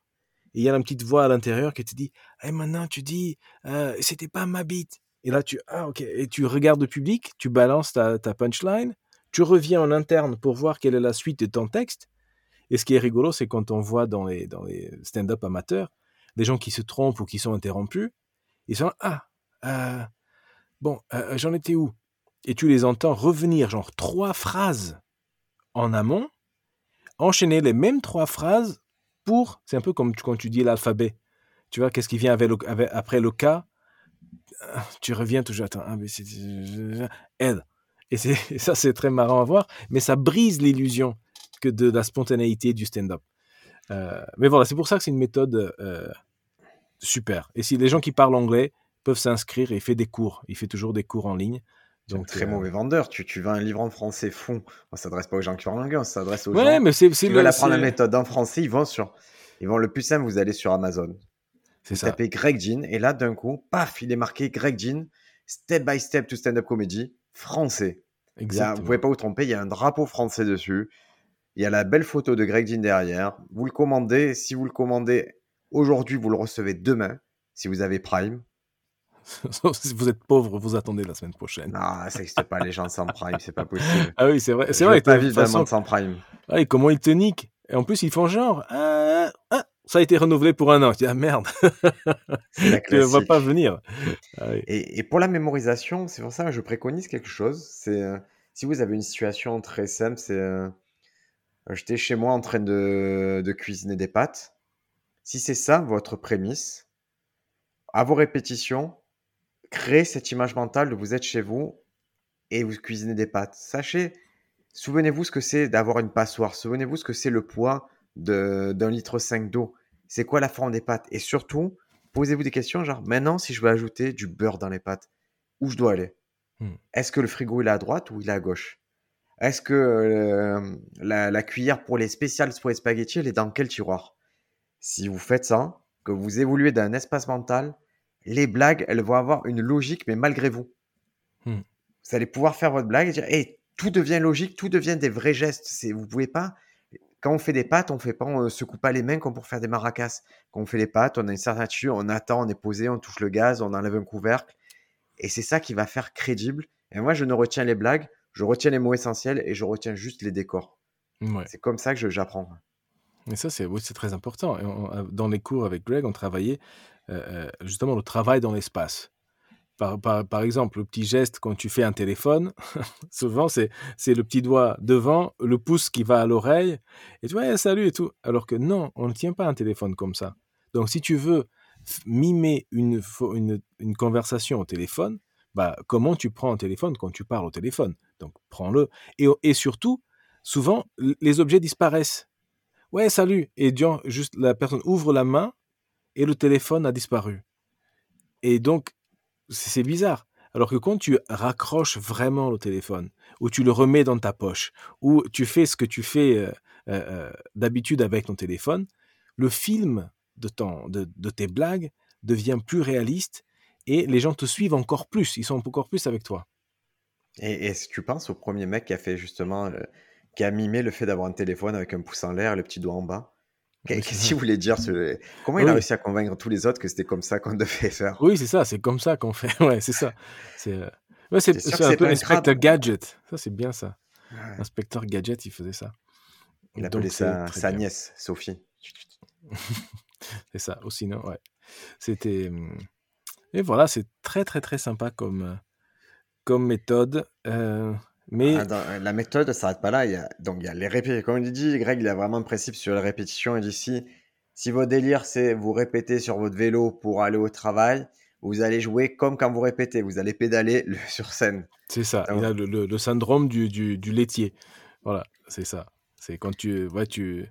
et il y a une petite voix à l'intérieur qui te dit hey, maintenant tu dis, euh, c'était pas ma bite. Et là, tu, ah, et tu regardes le public, tu balances ta, ta punchline, tu reviens en interne pour voir quelle est la suite de ton texte. Et ce qui est rigolo, c'est quand on voit dans les, dans les stand-up amateurs, des gens qui se trompent ou qui sont interrompus, ils sont ah euh, bon euh, j'en étais où et tu les entends revenir genre trois phrases en amont enchaîner les mêmes trois phrases pour c'est un peu comme tu, quand tu dis l'alphabet tu vois qu'est-ce qui vient après le K? Tu reviens toujours attends ah, c'est L et, et ça c'est très marrant à voir mais ça brise l'illusion que de la spontanéité du stand-up euh, mais voilà c'est pour ça que c'est une méthode euh, super. Et si les gens qui parlent anglais peuvent s'inscrire, il fait des cours. Il fait toujours des cours en ligne. Donc, très euh... mauvais vendeur. Tu, tu vends un livre en français fond. On s'adresse pas aux gens qui parlent anglais, on s'adresse aux ouais, gens mais c'est, qui veulent apprendre la méthode en français. Ils vont sur, ils vont le plus simple. Vous allez sur Amazon. C'est vous ça. tapez Greg Jean et là d'un coup, paf, il est marqué Greg Jean, step by step to stand-up comedy français. Exactement. A, vous pouvez pas vous tromper. Il y a un drapeau français dessus. Il y a la belle photo de Greg Jean derrière. Vous le commandez. Si vous le commandez aujourd'hui, vous le recevez demain. Si vous avez Prime. Si vous êtes pauvre, vous attendez la semaine prochaine. Non, ça n'existe pas les gens sans Prime, c'est pas possible. Ah oui, c'est vrai. C'est vrai. Pas vivre façon... sans Prime. Ah, et comment ils te niquent Et en plus, ils font genre. Ah, ah, ça a été renouvelé pour un an. Tu dis, ah merde, tu ne vas pas venir. Ah et, pour la mémorisation, c'est pour ça que je préconise quelque chose. C'est euh, si vous avez une situation très simple, c'est euh, j'étais chez moi en train de, de cuisiner des pâtes. Si c'est ça votre prémisse, à vos répétitions, créez cette image mentale de vous êtes chez vous et vous cuisinez des pâtes. Sachez, souvenez-vous ce que c'est d'avoir une passoire. Souvenez-vous ce que c'est le poids d'un litre 5 d'eau. C'est quoi la forme des pâtes? Et surtout, posez-vous des questions genre, maintenant, si je veux ajouter du beurre dans les pâtes, où je dois aller? Hmm. Est-ce que le frigo il est à droite ou il est à gauche? Est-ce que euh, la, cuillère pour les spéciales pour les spaghettis, elle est dans quel tiroir? Si vous faites ça, que vous évoluez d'un espace mental, les blagues, elles vont avoir une logique, mais malgré vous. Hmm. Vous allez pouvoir faire votre blague et dire, hey, tout devient logique, tout devient des vrais gestes. Vous pouvez pas. Quand on fait des pâtes, on fait pas, on se coupe pas les mains comme pour faire des maracas. Quand on fait les pâtes, on a une certaine attitude, on attend, on est posé, on touche le gaz, on enlève un couvercle. Et c'est ça qui va faire crédible. Et moi, je ne retiens les blagues, je retiens les mots essentiels et je retiens juste les décors. C'est comme ça que j'apprends. Et ça, c'est oui, très important. dans les cours avec Greg, on travaillait euh, euh, justement le travail dans l'espace. Par, par, par, exemple, le petit geste quand tu fais un téléphone, souvent c'est, le petit doigt devant, le pouce qui va à l'oreille, et tu vois, salut et tout. Alors que non, on ne tient pas un téléphone comme ça. Donc si tu veux mimer une, une, conversation au téléphone, bah, comment tu prends un téléphone quand tu parles au téléphone? Donc prends-le. Et, et surtout, souvent, les objets disparaissent. Ouais, salut. Et juste la personne ouvre la main et le téléphone a disparu. Et donc, c'est bizarre. Alors que quand tu raccroches vraiment le téléphone, ou tu le remets dans ta poche, ou tu fais ce que tu fais euh, euh, euh, d'habitude avec ton téléphone, le film de, tes blagues devient plus réaliste et les gens te suivent encore plus, ils sont encore plus avec toi. Et est-ce que tu penses au premier mec qui a fait justement, qui a mimé le fait d'avoir un téléphone avec un pouce en l'air et le petit doigt en bas? Qu'est-ce qu'il voulait dire Comment il a réussi à convaincre tous les autres que c'était comme ça qu'on devait faire? Oui, c'est ça, c'est comme ça qu'on fait. Ouais, c'est ça. C'est euh, ouais, un peu Inspector Gadget. Ça, c'est bien ça. Inspecteur Gadget, il faisait ça. Il appelait ça sa nièce, Sophie. c'est ça, aussi, non Ouais. C'était. Hum, et voilà, c'est très, très, très sympa comme, euh, comme méthode. Euh, mais ah, euh, la méthode ne s'arrête pas là. Il y a, donc, il y a les répétitions. Comme il dit, Greg, il a vraiment un principe sur les répétitions. Il dit si, si votre délire, c'est vous répéter sur votre vélo pour aller au travail, vous allez jouer comme quand vous répétez. Vous allez pédaler sur scène. C'est ça. il a le, le, syndrome du, du, du, laitier. Voilà, c'est ça. C'est quand tu, ouais, tu.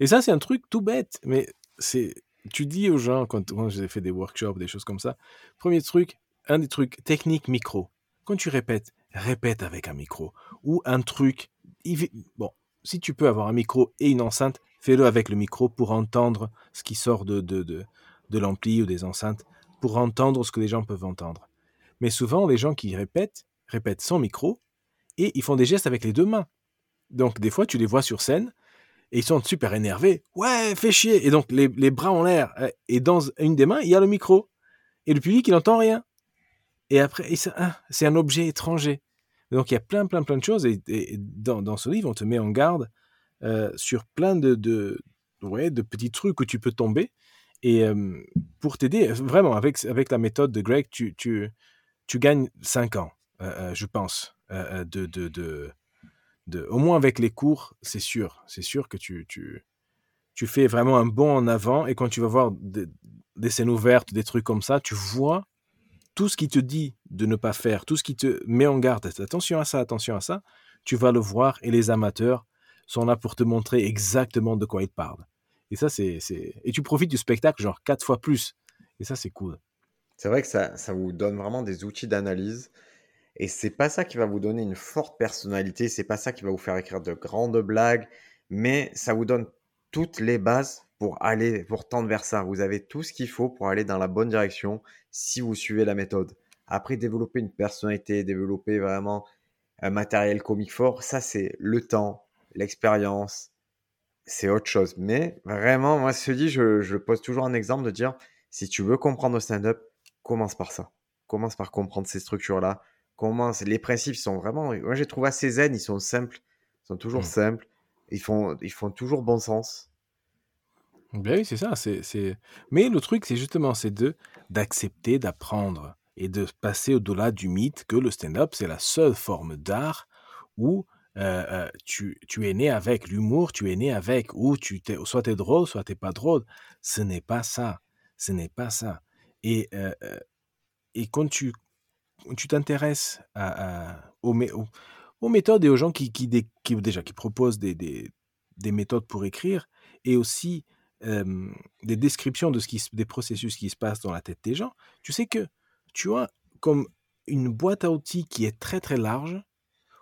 Et ça, c'est un truc tout bête. Mais c'est. Tu dis aux gens, quand, quand j'ai fait des workshops, des choses comme ça, premier truc, un des trucs techniques micro. Quand tu répètes, répète avec un micro ou un truc. Bon, si tu peux avoir un micro et une enceinte, fais-le avec le micro pour entendre ce qui sort de, de, de, l'ampli ou des enceintes, pour entendre ce que les gens peuvent entendre. Mais souvent, les gens qui répètent, répètent sans micro et ils font des gestes avec les deux mains. Donc, des fois, tu les vois sur scène et ils sont super énervés. Ouais, fais chier. Et donc, les, les bras en l'air. Euh, et dans une des mains, il y a le micro. Et le public, il n'entend rien. Et après, ah, c'est un objet étranger. Donc il y a plein, plein, plein de choses. Et, dans, ce livre, on te met en garde euh, sur plein de, ouais, de petits trucs où tu peux tomber. Et euh, pour t'aider, vraiment, avec, avec la méthode de Greg, tu, tu, tu gagnes 5 ans, euh, je pense. de, de, de, de, au moins avec les cours, c'est sûr. C'est sûr que tu, tu, tu fais vraiment un bond en avant. Et quand tu vas voir des scènes ouvertes, des trucs comme ça, tu vois tout ce qui te dit de ne pas faire, tout ce qui te met en garde, attention à ça, attention à ça, tu vas le voir et les amateurs sont là pour te montrer exactement de quoi ils parlent. Et ça, c'est, Et tu profites du spectacle genre quatre fois plus. Et ça, c'est cool. C'est vrai que ça, ça vous donne vraiment des outils d'analyse. Et c'est pas ça qui va vous donner une forte personnalité, c'est pas ça qui va vous faire écrire de grandes blagues, mais ça vous donne toutes les bases pour aller, pour tendre vers ça. Vous avez tout ce qu'il faut pour aller dans la bonne direction si vous suivez la méthode. Après, développer une personnalité, développer vraiment un matériel comique fort, ça c'est le temps, l'expérience, c'est autre chose. Mais vraiment, moi, je dis, je, je pose toujours un exemple de dire, si tu veux comprendre le stand-up, commence par ça. Commence par comprendre ces structures-là. Commence, les principes sont vraiment, moi j'ai trouvé assez zen, ils sont simples, ils sont toujours mmh. simples, ils font, ils font toujours bon sens. Ben oui, c'est ça. C'est, c'est... Mais le truc, c'est justement, c'est de d'accepter, d'apprendre et de passer au-delà du mythe que le stand-up, c'est la seule forme d'art où euh, euh, tu, tu, es né avec l'humour, tu es né avec, ou tu t'es, soit tu es drôle, soit tu n'es pas drôle. Ce n'est pas ça. Ce n'est pas ça. Et, euh, et quand tu, tu t'intéresses aux, aux, méthodes et aux gens qui, qui, qui déjà, qui proposent des, des, des, méthodes pour écrire, et aussi des descriptions de ce qui, des processus qui se passent dans la tête des gens, tu sais que tu as comme une boîte à outils qui est très très large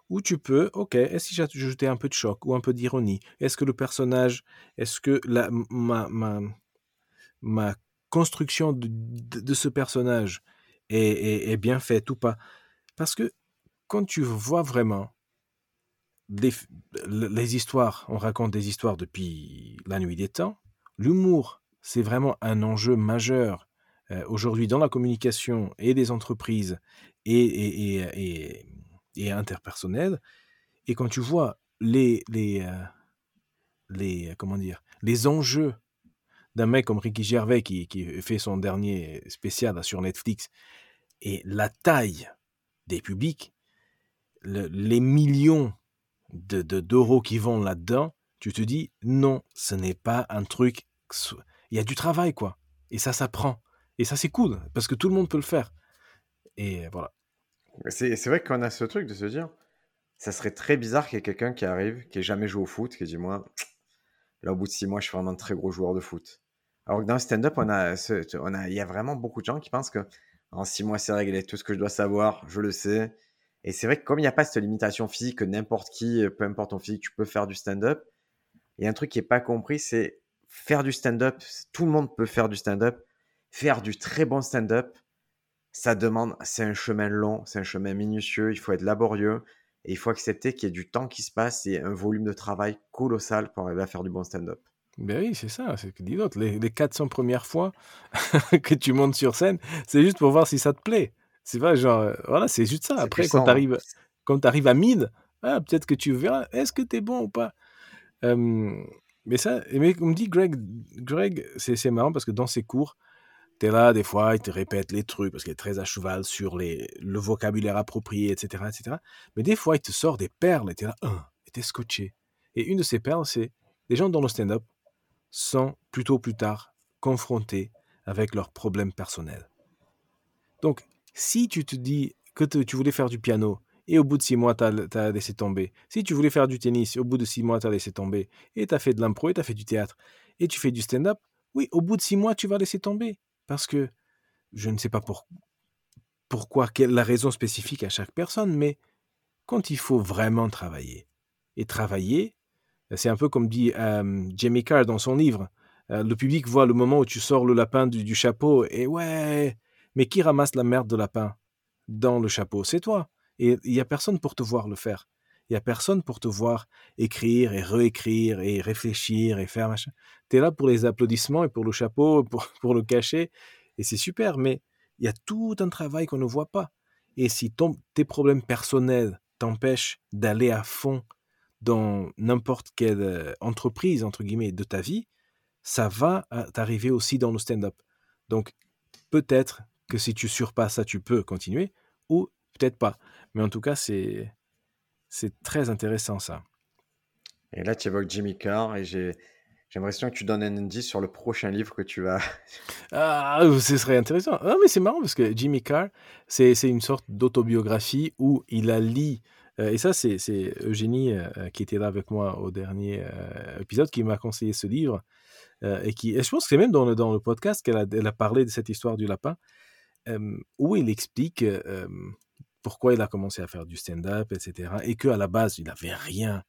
où tu peux, ok, est-ce que j'ai ajouté un peu de choc ou un peu d'ironie? Est-ce que le personnage, est-ce que la, ma, ma, ma construction de, de, ce personnage est, est, bien faite ou pas? Parce que quand tu vois vraiment les, les histoires, on raconte des histoires depuis la nuit des temps, l'humour, c'est vraiment un enjeu majeur euh, aujourd'hui dans la communication et des entreprises et, et, et, et, interpersonnelles. Et quand tu vois les, les, euh, les, comment dire, les enjeux d'un mec comme Ricky Gervais qui, qui fait son dernier spécial sur Netflix et la taille des publics, les millions de, d'euros qui vont là-dedans, tu te dis non, ce n'est pas un truc. Il y a du travail, quoi. Et ça s'apprend. Et ça, c'est cool, parce que tout le monde peut le faire. Et voilà. C'est vrai qu'on a ce truc de se dire, ça serait très bizarre qu'il y ait quelqu'un qui arrive, qui ait jamais joué au foot, qui dit moi, là au bout de six mois, je suis vraiment un très gros joueur de foot. Alors que dans le stand-up, on a, on a, il y a vraiment beaucoup de gens qui pensent que en six mois, c'est réglé, tout ce que je dois savoir, je le sais. Et c'est vrai que comme il n'y a pas cette limitation physique, que n'importe qui, peu importe ton physique, tu peux faire du stand-up, il y a un truc qui n'est pas compris, c'est faire du stand-up. Tout le monde peut faire du stand-up faire du très bon stand-up, ça demande, c'est un chemin long, c'est un chemin minutieux, il faut être laborieux et il faut accepter qu'il y ait du temps qui se passe et un volume de travail colossal pour arriver à faire du bon stand-up. Ben oui, c'est ça, c'est que dis donc, les, les 400 premières fois que tu montes sur scène, c'est juste pour voir si ça te plaît. C'est pas genre, euh, voilà, c'est juste ça. Après, quand tu arrives, hein. quand arrives à 1000, ah, peut-être que tu verras, est-ce que tu es bon ou pas? Mais ça, mais comme dit Greg, Greg c'est marrant parce que dans ses cours, tu es là, des fois, il te répète les trucs parce qu'il est très à cheval sur le vocabulaire approprié, etc., etc. Mais des fois, il te sort des perles et tu es là, hein, et tu es scotché. Et une de ces perles, c'est les gens dans le stand-up sont plutôt plus tard confrontés avec leurs problèmes personnels. Donc, si tu te dis que tu voulais faire du piano et au bout de six mois, tu as, laissé tomber, si tu voulais faire du tennis au bout de six mois, tu as laissé tomber, et tu as fait de l'impro et tu as fait du théâtre, et tu fais du stand-up, oui, au bout de six mois, tu vas laisser tomber. Parce que je ne sais pas pour, pourquoi, quelle la raison spécifique à chaque personne, mais quand il faut vraiment travailler, et travailler, c'est un peu comme dit Jamie Carr dans son livre, euh, le public voit le moment où tu sors le lapin du, chapeau, et ouais, mais qui ramasse la merde de lapin dans le chapeau? C'est toi. Et il n'y a personne pour te voir le faire. Il n'y a personne pour te voir écrire et réécrire et réfléchir et faire machin. Tu es là pour les applaudissements et pour le chapeau, pour, le cachet. Et c'est super, mais il y a tout un travail qu'on ne voit pas. Et si ton, tes problèmes personnels t'empêchent d'aller à fond dans n'importe quelle euh, entreprise, entre guillemets, de ta vie, ça va euh, t'arriver aussi dans le stand-up. Donc, peut-être que si tu surpasses ça, tu peux continuer, ou peut-être pas. Mais en tout cas, c'est c'est très intéressant ça. Et là, tu évoques Jimmy Carr et j'ai l'impression que tu donnes un indice sur le prochain livre que tu vas. ah, ce serait intéressant. Ah, mais c'est marrant parce que Jimmy Carr, c'est une sorte d'autobiographie où il a lu. Euh, et ça, c'est Eugénie euh, qui était là avec moi au dernier euh, épisode qui m'a conseillé ce livre. et, qui, je pense que c'est même dans le, dans le podcast qu'elle a, elle a parlé de cette histoire du lapin, où il explique pourquoi il a commencé à faire du stand-up, etc. Et qu'à la base, il n'avait rien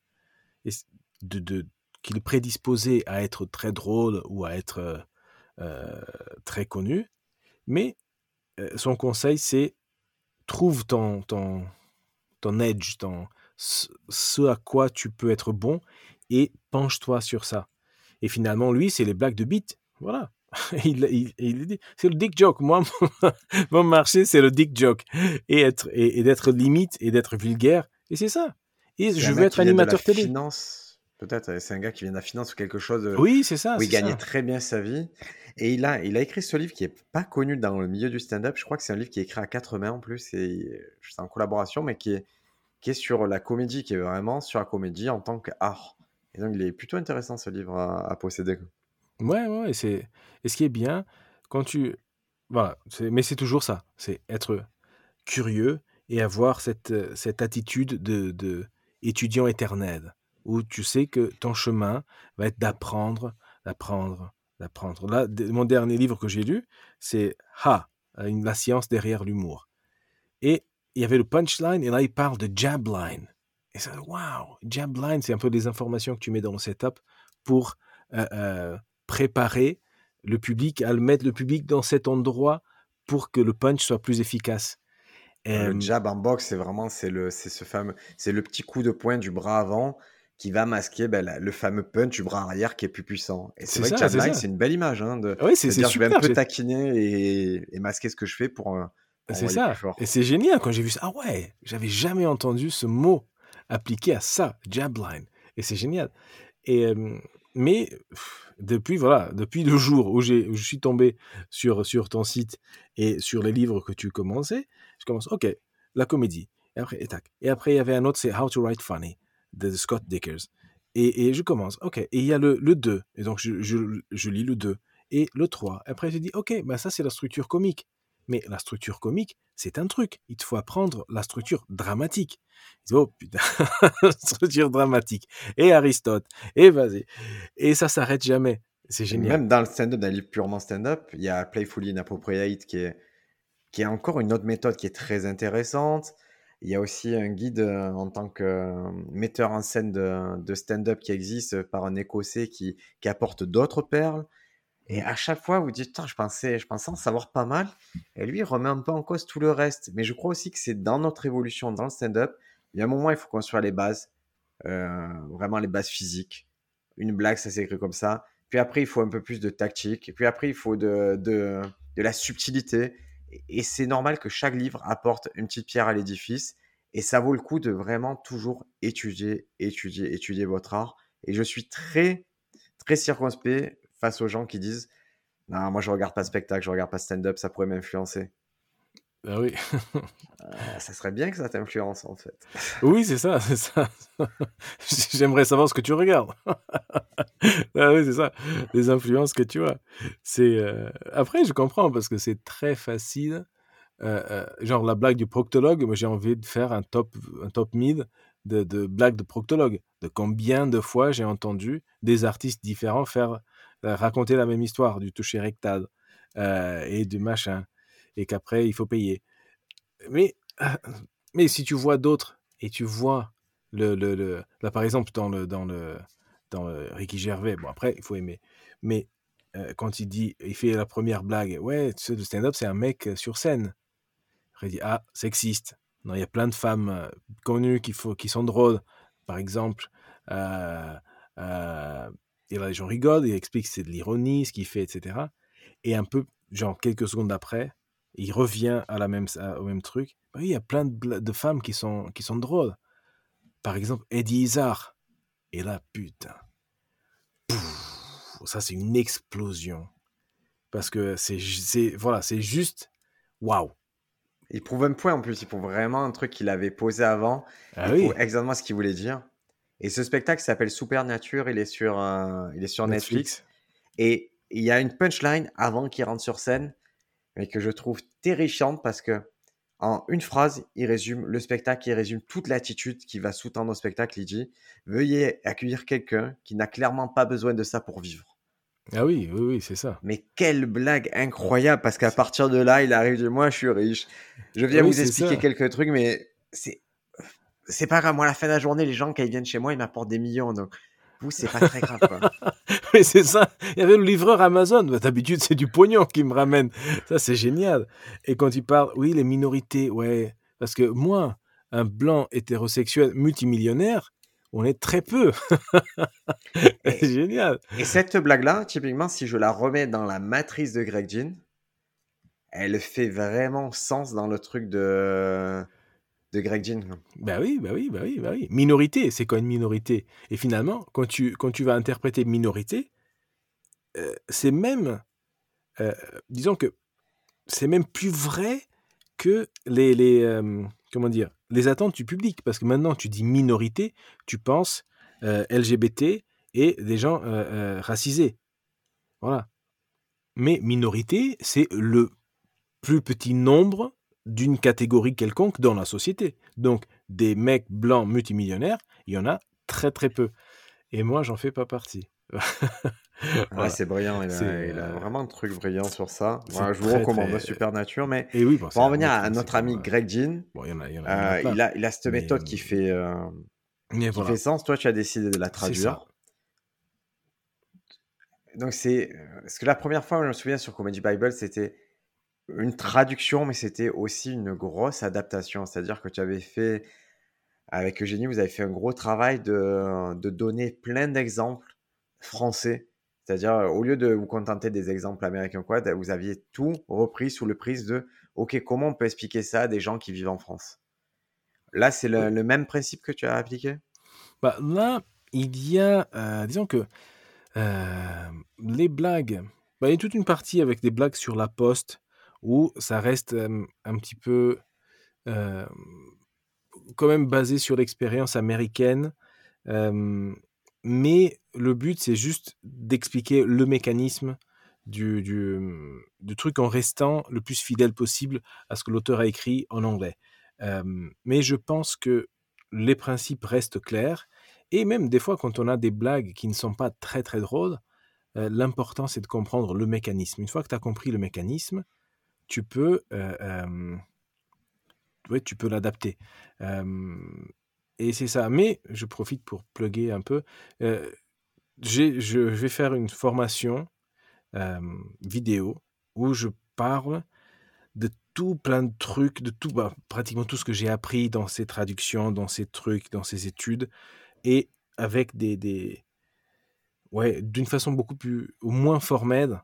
de, de qu'il prédisposait à être très drôle ou à être euh, euh, très connu. Mais euh, son conseil, c'est trouve ton, ton, ton edge, ton, ce à quoi tu peux être bon et penche-toi sur ça. Et finalement, lui, c'est les blagues de beat. Voilà. il, il, c'est le dick joke. Moi, mon marché, c'est le dick joke. Et être, et, d'être limite et d'être vulgaire. Et c'est ça. Et je veux être animateur télé. Finance. Peut-être, c'est un gars qui vient de la finance ou quelque chose Oui, c'est ça, où il gagnait ça. très bien sa vie. Et il a, il a écrit ce livre qui est pas connu dans le milieu du stand-up. Je crois que c'est un livre qui est écrit à quatre mains en plus, et c'est en collaboration, mais qui est, qui est sur la comédie, qui est vraiment sur la comédie en tant qu'art. Et donc, il est plutôt intéressant ce livre à, à posséder. Ouais, ouais, et c'est et ce qui est bien quand tu voilà, mais c'est toujours ça, c'est être curieux et avoir cette, euh, cette attitude de, étudiant éternel où tu sais que ton chemin va être d'apprendre, d'apprendre, d'apprendre. Là, mon dernier livre que j'ai lu, c'est Ha, la science derrière l'humour. Et il y avait le punchline, et là, il parle de jabline. Et ça, waouh, jabline, c'est un peu des informations que tu mets dans le setup pour euh, euh, préparer le public, à le mettre le public dans cet endroit pour que le punch soit plus efficace. Le Euh, jab en boxe, c'est vraiment c'est le, c'est ce fameux, c'est le petit coup de poing du bras avant qui va masquer ben, la- le fameux punch du bras arrière qui est plus puissant. Et c'est vrai que ça, c'est une belle image hein, de, c'est je vais un peu taquiner et, et masquer ce que je fais pour, C'est ça. plus fort. Et c'est génial quand j'ai vu ça. Ah ouais, j'avais jamais entendu ce mot appliqué à ça, jabline. Et c'est génial. Et euh, mais depuis voilà, depuis le jour où j'ai je suis tombé sur sur ton site et sur les livres que tu commençais, je commence OK, la comédie. Et après et. Et après il y avait un autre c'est How to Write Funny de Scott Dickers. Et, et je commence. OK, et il y a le, le 2 et donc je, je, je lis le 2 et le 3. Après je dis OK, bah ça c'est la structure comique. Mais la structure comique, c'est un truc. Il te faut apprendre la structure dramatique. Oh putain, structure dramatique. Et Aristote. Et vas-y. Et ça s'arrête jamais. C'est génial. Même dans le stand-up, dans les livres purement stand-up, il y a Playfully Inappropriate qui est, qui est encore une autre méthode qui est très intéressante. Il y a aussi un guide euh, en tant que euh, metteur en scène de, de stand-up qui existe par un Écossais qui, qui apporte d'autres perles. Et à chaque fois, vous dites, je pensais, je pensais en savoir pas mal. Et lui, il remet un peu en cause tout le reste. Mais je crois aussi que c'est dans notre évolution, dans le stand-up, il y a un moment, il faut construire les bases, euh, vraiment les bases physiques. Une blague, ça s'écrit comme ça. Puis après, il faut un peu plus de tactique. Et puis après, il faut de, de, la subtilité. Et c'est normal que chaque livre apporte une petite pierre à l'édifice. Et ça vaut le coup de vraiment toujours étudier, étudier, étudier votre art. Et je suis très, très circonspect face aux gens qui disent Non, moi je regarde pas spectacle, je regarde pas stand-up, ça pourrait m'influencer. Ah oui. Euh, ça serait bien que ça t'influence en fait. oui, c'est ça, c'est ça. J'aimerais savoir ce que tu regardes. ah oui, c'est ça. Les influences que tu as. C'est euh, après, je comprends parce que c'est très facile. Euh, euh, genre la blague du proctologue, moi j'ai envie de faire un top, un top mid de, de blagues de proctologue. De combien de fois j'ai entendu des artistes différents faire raconter la même histoire du toucher rectal euh, et du machin, et qu'après il faut payer. Mais, euh, mais si tu vois d'autres et tu vois le, le, le- là par exemple dans le dans le dans le Ricky Gervais, bon après il faut aimer, mais euh, quand il dit, il fait la première blague, ouais, tu sais, le stand-up c'est un mec euh, sur scène. Après il dit ah sexiste. Non, il y a plein de femmes euh, connues qui, faut, qui sont drôles. Par exemple, euh, euh, et là les gens rigolent, il explique que c'est de l'ironie, ce qu'il fait, etc. Et un peu, genre quelques secondes après, il revient à la même, à- au même truc. Bah oui, il y a plein de, femmes qui sont, qui sont drôles. Par exemple, Eddie Izzard. Et là, putain. Pouf, ça, c'est une explosion. Parce que c'est, voilà, juste, waouh. Il prouve un point en plus, il prouve vraiment un truc qu'il avait posé avant. Ah il oui, prouve exactement ce qu'il voulait dire. Et ce spectacle s'appelle Supernature, il est sur, euh, il est sur Netflix. Et il y a une punchline avant qu'il rentre sur scène, mais que je trouve terrifiante parce que en une phrase, il résume le spectacle, il résume toute l'attitude qui va sous-tendre au spectacle. Il dit Veuillez accueillir quelqu'un qui n'a clairement pas besoin de ça pour vivre. Ah oui, oui, oui, c'est ça. Mais quelle blague incroyable parce qu'à partir de là, il arrive de moi, je suis riche. Je viens Oui, vous expliquer ça. quelques trucs, mais c'est c'est pas grave. Moi, à la fin de la journée, les gens quand ils viennent chez moi, ils m'apportent des millions. Donc vous, c'est pas très grave. Quoi. Oui, c'est ça. Il y avait le livreur Amazon. D'habitude, c'est du pognon qui me ramène. Ça, c'est génial. Et quand il parle, oui, les minorités, ouais. Parce que moi, un blanc hétérosexuel multimillionnaire, on est très peu. c'est Et, génial. et cette blague-là, typiquement, si je la remets dans la matrice de Greg Jean, elle fait vraiment sens dans le truc de de Greg Jean. Bah oui, bah oui, bah oui, bah oui. Minorité, c'est quoi une minorité? Et finalement, quand tu, quand tu vas interpréter minorité, euh, c'est même, euh, disons que c'est même plus vrai que les, les euh, comment dire, les attentes du public. Parce que maintenant, tu dis minorité, tu penses LGBT et des gens racisés. Voilà. Mais minorité, c'est le plus petit nombre d'une catégorie quelconque dans la société. Donc, des mecs blancs multimillionnaires, il y en a très très peu. Et moi, j'en fais pas partie. ouais, c'est brillant. Il a, euh, vraiment un truc brillant sur ça. je vous recommande très... Super Nature. Mais Et oui, pour en revenir à notre ami Greg Jean, il, a, il, a, cette méthode qui, fait, euh, qui fait sens. Toi, tu as décidé de la traduire. Donc, c'est. Euh, parce que la première fois, je me souviens sur Comedy Bible, c'était une traduction, mais c'était aussi une grosse adaptation. C'est-à-dire que tu avais fait, avec Eugénie, vous avez fait un gros travail de, de donner plein d'exemples français. C'est-à-dire, au lieu de vous contenter des exemples américains, quoi, vous aviez tout repris sous le prisme de OK, comment on peut expliquer ça à des gens qui vivent en France? Là, c'est le, même principe que tu as appliqué? Bah, Là, il y a, euh, disons que euh, les blagues, bah, il y a toute une partie avec des blagues sur la poste, où ça reste un petit peu quand même basé sur l'expérience américaine. mais le but, c'est juste d'expliquer le mécanisme du, truc en restant le plus fidèle possible à ce que l'auteur a écrit en anglais. mais je pense que les principes restent clairs. Et même des fois, quand on a des blagues qui ne sont pas très très drôles, l'important c'est de comprendre le mécanisme. Une fois que tu as compris le mécanisme, tu peux, tu peux l'adapter. et c'est ça. Mais je profite pour plugger un peu. je vais faire une formation vidéo où je parle de tout plein de trucs, de tout, bah, pratiquement tout ce que j'ai appris dans ces traductions, dans ces trucs, dans ces études, et avec des, des ouais, d'une façon beaucoup plus, ou moins formelle,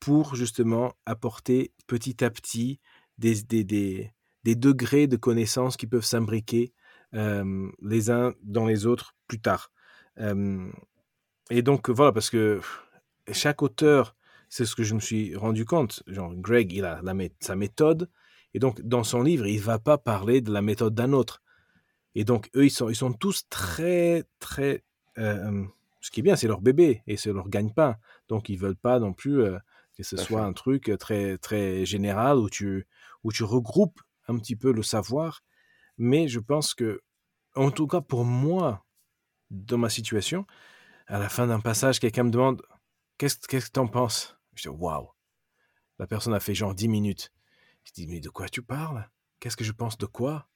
pour justement apporter petit à petit des, des, des, des degrés de connaissances qui peuvent s'imbriquer euh, les uns dans les autres plus tard. Euh, et donc voilà, parce que chaque auteur, c'est ce que je me suis rendu compte. Genre, Greg, il a sa méthode, et donc dans son livre, il va pas parler de la méthode d'un autre. Et donc eux, ils sont, ils sont tous très, très... Euh, ce qui est bien, c'est leur bébé, et c'est leur gagne-pain. Donc ils veulent pas non plus que ce soit un truc très, très général où tu, où tu regroupes un petit peu le savoir. Mais je pense que, en tout cas pour moi, dans ma situation, à la fin d'un passage, quelqu'un me demande Qu'est-ce que tu en penses? Je dis Waouh La personne a fait genre 10 minutes. Je dis Mais de quoi tu parles? Qu'est-ce que je pense de quoi?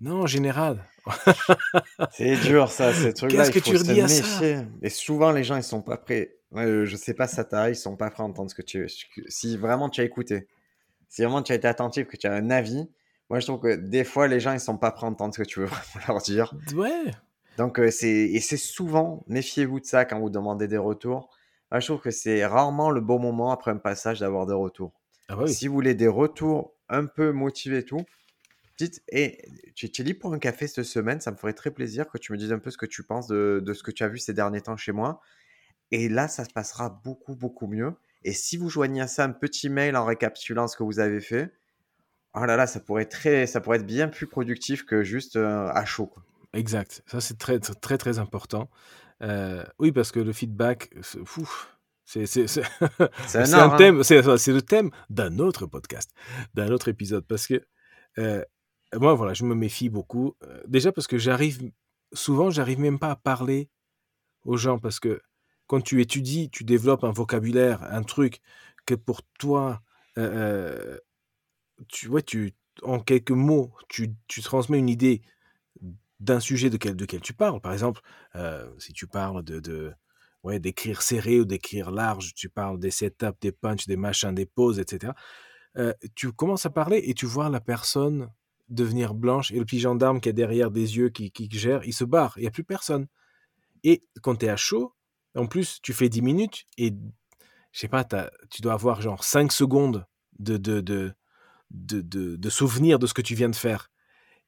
Non, en général. c'est dur, ça, ces trucs-là. Qu'est-ce que tu redis à ça? Et souvent, les gens, ils sont pas prêts. Ouais, je sais pas ça t'arrive, ils sont pas prêts à entendre ce que tu. Si vraiment tu as écouté, si vraiment tu as été attentif, que tu as un avis, moi je trouve que des fois, les gens, ils sont pas prêts à entendre ce que tu veux vraiment leur dire. Ouais. Donc, euh, c'est. Et c'est souvent, méfiez-vous de ça quand vous demandez des retours. Moi, je trouve que c'est rarement le bon moment après un passage d'avoir des retours. Ah bah oui. Si vous voulez des retours un peu motivés, tout, Dites, et tu, es libre pour un café cette semaine, ça me ferait très plaisir que tu me dises un peu ce que tu penses de, ce que tu as vu ces derniers temps chez moi. Et là, ça se passera beaucoup, beaucoup mieux. Et si vous joignez à ça un petit mail en récapitulant ce que vous avez fait, oh là là, ça pourrait être, très, ça pourrait être bien plus productif que juste euh, à chaud. Exact. Ça, c'est très, très, très important. Euh, oui, parce que le feedback, c'est c'est un, un, thème, c'est le thème d'un autre podcast, d'un autre épisode, parce que euh, moi, voilà, je me méfie beaucoup. Déjà parce que j'arrive, souvent, j'arrive même pas à parler aux gens parce que quand tu étudies, tu développes un vocabulaire, un truc que pour toi, tu vois, tu, en quelques mots, tu, tu transmets une idée d'un sujet de quel, de quel tu parles. Par exemple, si tu parles de, de ouais, d'écrire serré ou d'écrire large, tu parles des setups, des punches, des machins, des pauses, etc. tu commences à parler et tu vois la personne devenir blanche et le petit gendarme qui est derrière des yeux qui, qui gère, il se barre, il n'y a plus personne. Et quand tu es à chaud, en plus, tu fais 10 minutes et je sais pas, tu dois avoir genre 5 secondes de, de, de, de, de, souvenir de ce que tu viens de faire.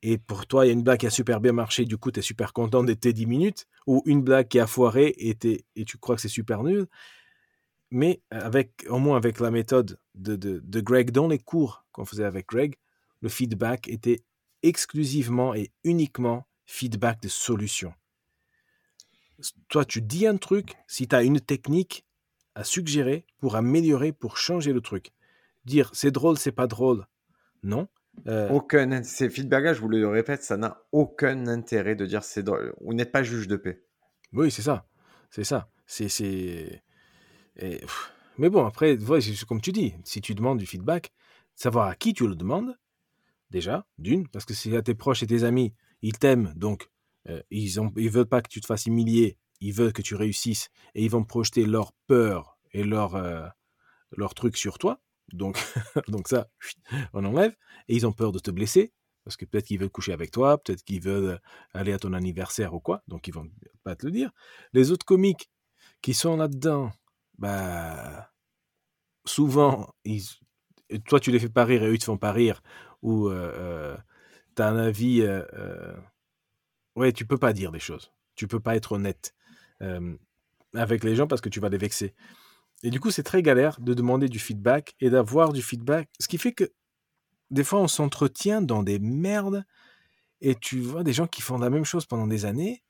et pour toi, il y a une blague qui a super bien marché, du coup, tu es super content de tes 10 minutes, ou une blague qui a foiré et, et tu crois que c'est super nul. Mais avec, au moins avec la méthode de, de, de Greg dans les cours qu'on faisait avec Greg, le feedback était exclusivement et uniquement feedback de solution. Toi, tu dis un truc si tu as une technique à suggérer pour améliorer, pour changer le truc. Dire c'est drôle, c'est pas drôle. Non. Euh, aucun, ces feedbacks je vous le répète, ça n'a aucun intérêt de dire c'est drôle. Vous n'êtes pas juge de paix. Oui, c'est ça. C'est ça. C'est. Mais bon, après, comme tu dis, si tu demandes du feedback, savoir à qui tu le demandes, déjà, d'une, parce que si à tes proches et tes amis, ils t'aiment, donc euh, ils ne ils veulent pas que tu te fasses humilier, ils veulent que tu réussisses, et ils vont projeter leur peur et leur, euh, truc sur toi. Donc, donc ça, on enlève. Et ils ont peur de te blesser, parce que peut-être qu'ils veulent coucher avec toi, peut-être qu'ils veulent aller à ton anniversaire ou quoi, donc ils vont pas te le dire. Les autres comiques qui sont là-dedans, bah, souvent, ils, toi tu les fais pas rire et eux ils te font pas rire, ou euh, euh, tu as un avis. Euh, ouais, tu peux pas dire des choses. Tu peux pas être honnête avec les gens parce que tu vas les vexer. Et du coup, c'est très galère de demander du feedback et d'avoir du feedback. Ce qui fait que des fois, on s'entretient dans des merdes et tu vois des gens qui font la même chose pendant des années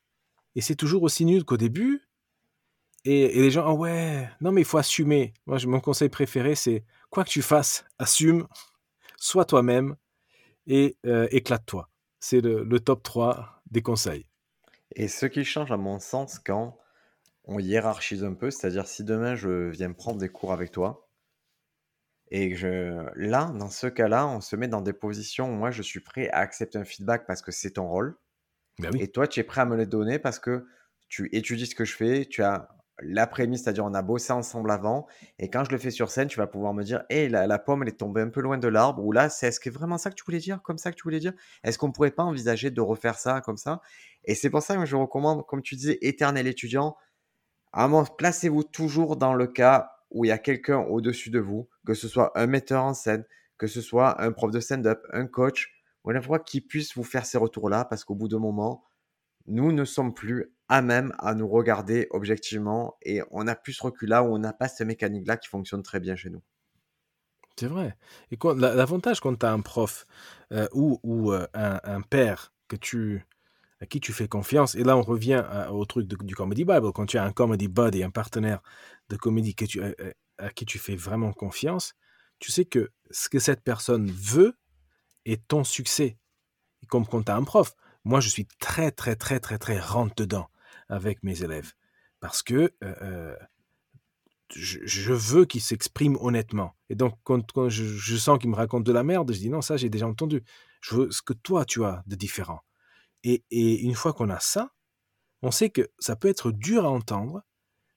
et c'est toujours aussi nul qu'au début. Et, les gens, ah ouais, non mais il faut assumer. Moi, mon conseil préféré, c'est quoi que tu fasses, assume, sois toi-même et euh, éclate-toi. C'est le, top 3 des conseils. Et ce qui change à mon sens quand on hiérarchise un peu, c'est-à-dire si demain je viens prendre des cours avec toi, et je, là, dans ce cas-là, on se met dans des positions où moi je suis prêt à accepter un feedback parce que c'est ton rôle. Ben et toi, tu es prêt à me le donner parce que tu étudies ce que je fais, tu as l'après-midi, c'est-à-dire on a bossé ensemble avant, et quand je le fais sur scène, tu vas pouvoir me dire, hé, la, pomme, elle est tombée un peu loin de l'arbre, ou là, c'est est-ce que vraiment ça que tu voulais dire, comme ça que tu voulais dire? Est-ce qu'on pourrait pas envisager de refaire ça comme ça? Et c'est pour ça que je recommande, comme tu disais, éternel étudiant, placez-vous toujours dans le cas où il y a quelqu'un au-dessus de vous, que ce soit un metteur en scène, que ce soit un prof de stand-up, un coach, ou fois qui puisse vous faire ces retours-là, parce qu'au bout d'un moment, nous ne sommes plus à même à nous regarder objectivement et on a plus ce recul-là où on n'a pas cette mécanique-là qui fonctionne très bien chez nous. C'est vrai. Et l'avantage quand tu as un prof euh, ou, ou euh, un, père que tu, à qui tu fais confiance, et là on revient au truc du Comedy Bible, quand tu as un Comedy Buddy, un partenaire de comédie que tu, à, qui tu fais vraiment confiance, tu sais que ce que cette personne veut est ton succès. comme quand tu as un prof. Moi, je suis très, très, très, très, très rentre dedans avec mes élèves. Parce que euh, euh, je, veux qu'ils s'expriment honnêtement. Et donc, quand, je, sens qu'ils me racontent de la merde, je dis non, ça, j'ai déjà entendu. Je veux ce que toi, tu as de différent. Et, une fois qu'on a ça, on sait que ça peut être dur à entendre,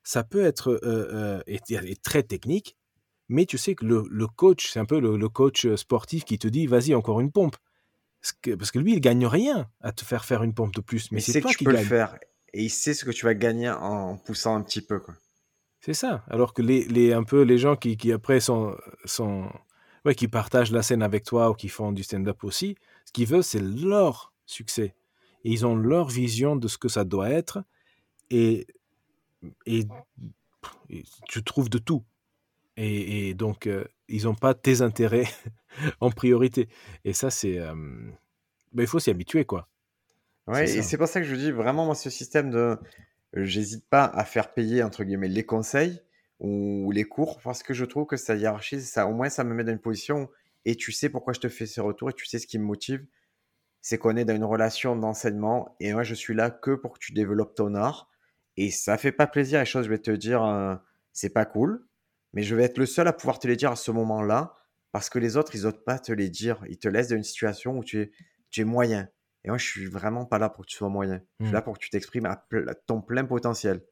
ça peut être euh, très technique, mais tu sais que le, coach, c'est un peu le, coach sportif qui te dit vas-y, encore une pompe. Parce que, parce que lui, il gagne rien à te faire faire une pompe de plus. Mais, c'est toi que tu peux le faire et il sait ce que tu vas gagner en poussant un petit peu. Quoi. C'est ça. Alors que les, les, un peu les gens qui, qui après sont, sont ouais, qui partagent la scène avec toi ou qui font du stand-up aussi, ce qu'ils veulent, c'est leur succès. Et ils ont leur vision de ce que ça doit être. Et, et, tu trouves de tout. Et, et donc, euh, ils n'ont pas tes intérêts en priorité. Et ça, c'est. Euh, ben, il faut s'y habituer, quoi. Ouais, et c'est pour ça que je dis vraiment, moi, ce système de. J'hésite pas à faire payer, entre guillemets, les conseils ou les cours parce que je trouve que ça hiérarchise, ça, au moins, ça me met dans une position et tu sais pourquoi je te fais ces retours et tu sais ce qui me motive. C'est qu'on est dans une relation d'enseignement et moi, je suis là que pour que tu développes ton art. Et ça fait pas plaisir les choses, je vais te dire, euh, c'est pas cool, mais je vais être le seul à pouvoir te les dire à ce moment-là parce que les autres, ils n'osent pas te les dire. Ils te laissent dans une situation où tu es, tu es moyen. Et moi, je suis vraiment pas là pour que tu sois moyen. Je suis là mmh. pour que tu t'exprimes à, ton plein potentiel.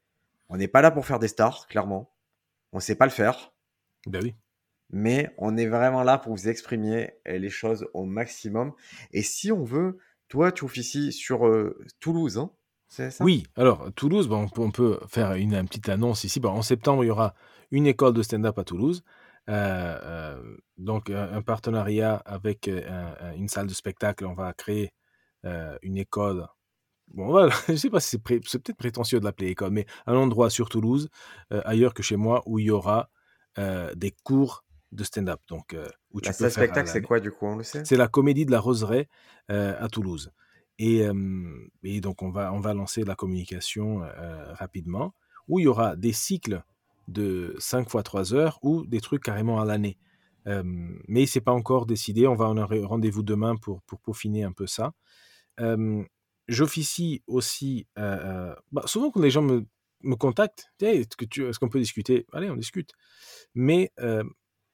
On n'est pas là pour faire des stars, clairement. On ne sait pas le faire. Ben oui. Mais on est vraiment là pour vous exprimer les choses au maximum. Et si on veut, toi, tu officies sur euh, Toulouse, hein ça? Oui, alors Toulouse, bon, on peut faire une, petite annonce ici. Bon, en septembre, il y aura une école de stand-up à Toulouse. Euh, euh, donc, un, partenariat avec une salle de spectacle. On va créer euh, une école. Bon, voilà, je sais pas si c'est, peut-être prétentieux de l'appeler école, mais un endroit sur Toulouse, euh, ailleurs que chez moi, où il y aura des cours de stand-up. Donc, où tu peux spectacle, c'est quoi du coup, on le sait? C'est la comédie de la Roseraie à Toulouse. Et, donc, on va, on va lancer la communication rapidement, où il y aura des cycles de 5 fois 3 heures ou des trucs carrément à l'année. Euh, mais c'est pas encore décidé. On va en avoir rendez-vous demain pour, pour peaufiner un peu ça. J'officie aussi. Bah, souvent, quand les gens me, me contactent, est-ce qu'on peut discuter? Allez, on discute. Mais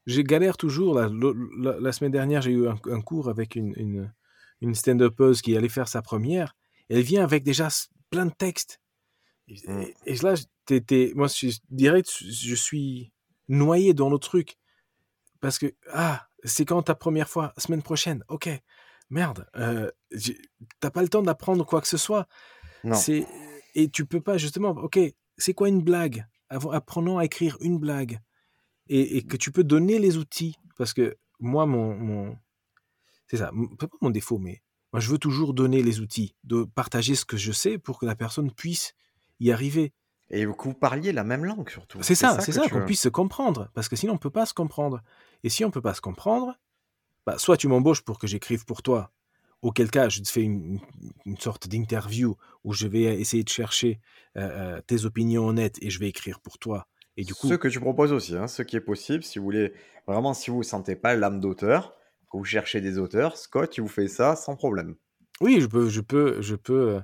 j'ai galère toujours. La, semaine dernière, j'ai eu un, cours avec une, une stand-upeuse qui allait faire sa première. Elle vient avec déjà plein de textes. Et, mmh. et là, moi, je dirais, je suis noyé dans le truc. Parce que, ah, c'est quand ta première fois, semaine prochaine, ok, merde, euh, t'as pas le temps d'apprendre quoi que ce soit. Non. Et tu peux pas, justement, ok, c'est quoi une blague? Apprenons à écrire une blague. Et, que tu peux donner les outils. Parce que moi, mon. mon c'est ça, pas mon défaut, mais moi, je veux toujours donner les outils, de partager ce que je sais pour que la personne puisse y arriver. Et que vous parliez la même langue surtout. C'est ça, c'est ça, qu'on puisse se comprendre. Parce que sinon, on ne peut pas se comprendre. Et si on ne peut pas se comprendre, bah, soit tu m'embauches pour que j'écrive pour toi, auquel cas je te fais une, sorte d'interview où je vais essayer de chercher euh, euh, tes opinions honnêtes et je vais écrire pour toi. Et du coup, ce que tu proposes aussi, hein, ce qui est possible, si vous voulez vraiment, si vous ne sentez pas l'âme d'auteur, vous cherchez des auteurs, Scott, il vous fait ça sans problème. Oui, je peux, je peux, je peux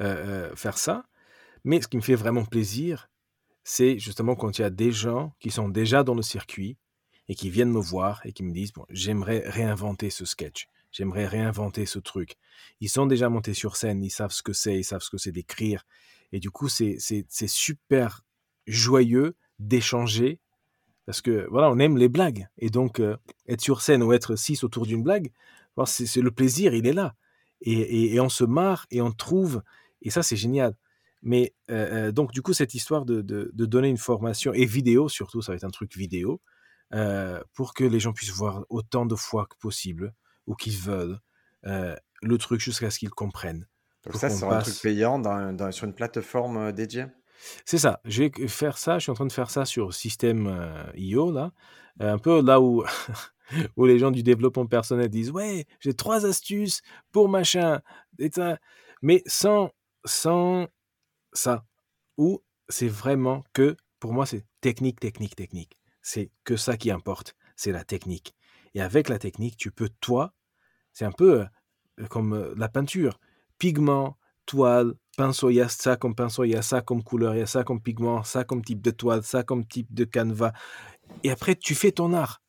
euh, faire ça. Mais ce qui me fait vraiment plaisir, c'est justement quand il y a des gens qui sont déjà dans le circuit et qui viennent me voir et qui me disent bon, j'aimerais réinventer ce sketch, j'aimerais réinventer ce truc. Ils sont déjà montés sur scène, ils savent ce que c'est, ils savent ce que c'est d'écrire. Et du coup, c'est super joyeux d'échanger parce que voilà, on aime les blagues. Et donc, euh, être sur scène ou être six autour d'une blague, c'est le plaisir, il est là. Et, et, on se marre et on trouve, et ça, c'est génial. Mais donc, du coup, cette histoire de, donner une formation, et vidéo surtout, ça va être un truc vidéo, pour que les gens puissent voir autant de fois que possible, ou qu'ils veulent, le truc jusqu'à ce qu'ils comprennent. Donc ça, c'est un truc payant sur une plateforme dédiée? C'est ça. Je vais faire ça. Je suis en train de faire ça sur système IO, là. un peu là où, où les gens du développement personnel disent Ouais, j'ai trois astuces pour machin. Mais sans, sans ça. Ou c'est vraiment que, pour moi, c'est technique, technique, technique. C'est que ça qui importe, c'est la technique. Et avec la technique, tu peux, toi, c'est un peu euh, comme euh, la peinture. Pigment, toile, pinceau, il y a ça comme pinceau, il y a ça comme couleur, il y a ça comme pigment, ça comme type de toile, ça comme type de canevas. Et après, tu fais ton art.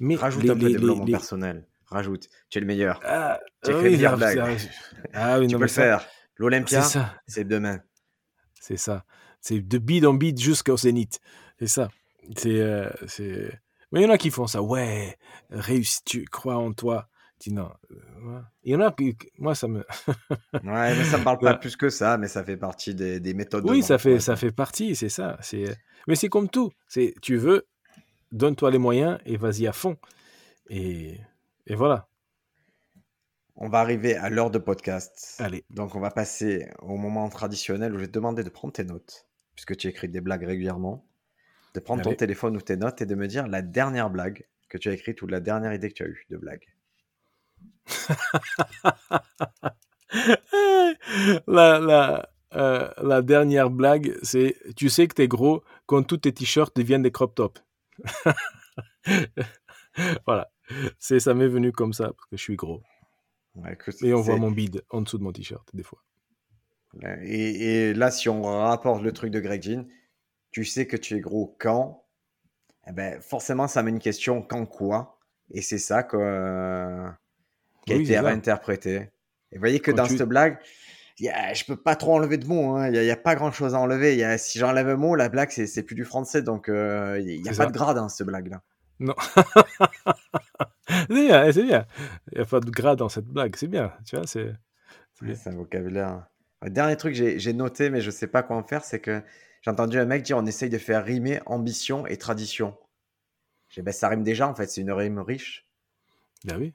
Mais Rajoute un peu de développement personnel. Rajoute. Tu es le meilleur. Ah, tu es ah, ah, oui, tu peux le faire. L'Olympia, c'est demain. C'est ça. C'est de bide en bide jusqu'au zénith. C'est ça. C'est, euh, c'est... Mais il y en a qui font ça. Ouais, réussis, tu crois en toi. Dis non. Euh, il y en a qui, moi, ça me. ouais, mais ça me parle pas plus que ça, mais ça fait partie des, des méthodes. Oui, ça fait, ça fait partie, c'est ça. C'est, mais c'est comme tout. C'est, tu veux, donne-toi les moyens et vas-y à fond. Et, et voilà. On va arriver à l'heure de podcast. Allez. Donc, on va passer au moment traditionnel où je vais te demander de prendre tes notes, puisque tu écris des blagues régulièrement, de prendre ton téléphone ou tes notes et de me dire la dernière blague que tu as écrite ou la dernière idée que tu as eue de blague. la, la, euh, la dernière blague, c'est tu sais que t'es gros quand tous tes t-shirts deviennent des crop tops. voilà. C'est, ça m'est venu comme ça parce que je suis gros et on voit mon bide en dessous de mon t-shirt, des fois. Et, là, si on rapporte le truc de Greg Jean, tu sais que tu es gros quand? Eh ben, Forcément, ça met une question quand quoi? Et c'est ça que, qui a été réinterprété. Et vous voyez que dans cette blague, je a, je peux pas trop enlever de mots. Hein. Il n'y a, pas grand chose à enlever. Y a, si j'enlève un mot, la blague, c'est plus du français. Donc, euh, il n'y a pas de grade dans cette blague-là. Non. c'est bien, c'est bien. Il n'y a pas de gras dans cette blague, c'est bien. Tu vois, c'est. un vocabulaire. dernier truc que j'ai noté, mais je ne sais pas quoi en faire, c'est que j'ai entendu un mec dire on essaye de faire rimer ambition et tradition. Ben, ça rime déjà, en fait, c'est une rime riche. Ben oui.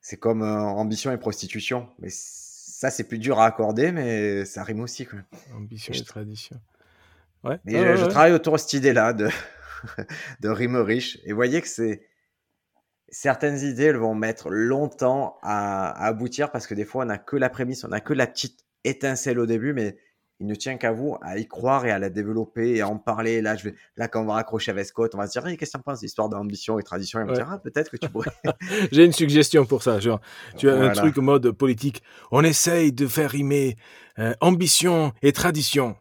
C'est comme euh, ambition et prostitution. Mais ça, c'est plus dur à accorder, mais ça rime aussi. Quoi. Ambition et, tradition. Ouais. Mais je, travaille autour de cette idée-là de, de rime riche. Et voyez que c'est. Certaines idées, elles vont mettre longtemps à, à aboutir parce que des fois, on n'a que la prémisse, on n'a que la petite étincelle au début, mais il ne tient qu'à vous à y croire et à la développer et à en parler. Là, je vais, là quand on va raccrocher avec Scott, on va se dire, hey, qu'est-ce que tu penses d'histoire d'ambition et tradition Et on va dire, ah, peut-être que tu pourrais. J'ai une suggestion pour ça. Genre, tu as un truc en mode politique. On essaye de faire rimer euh, ambition et tradition.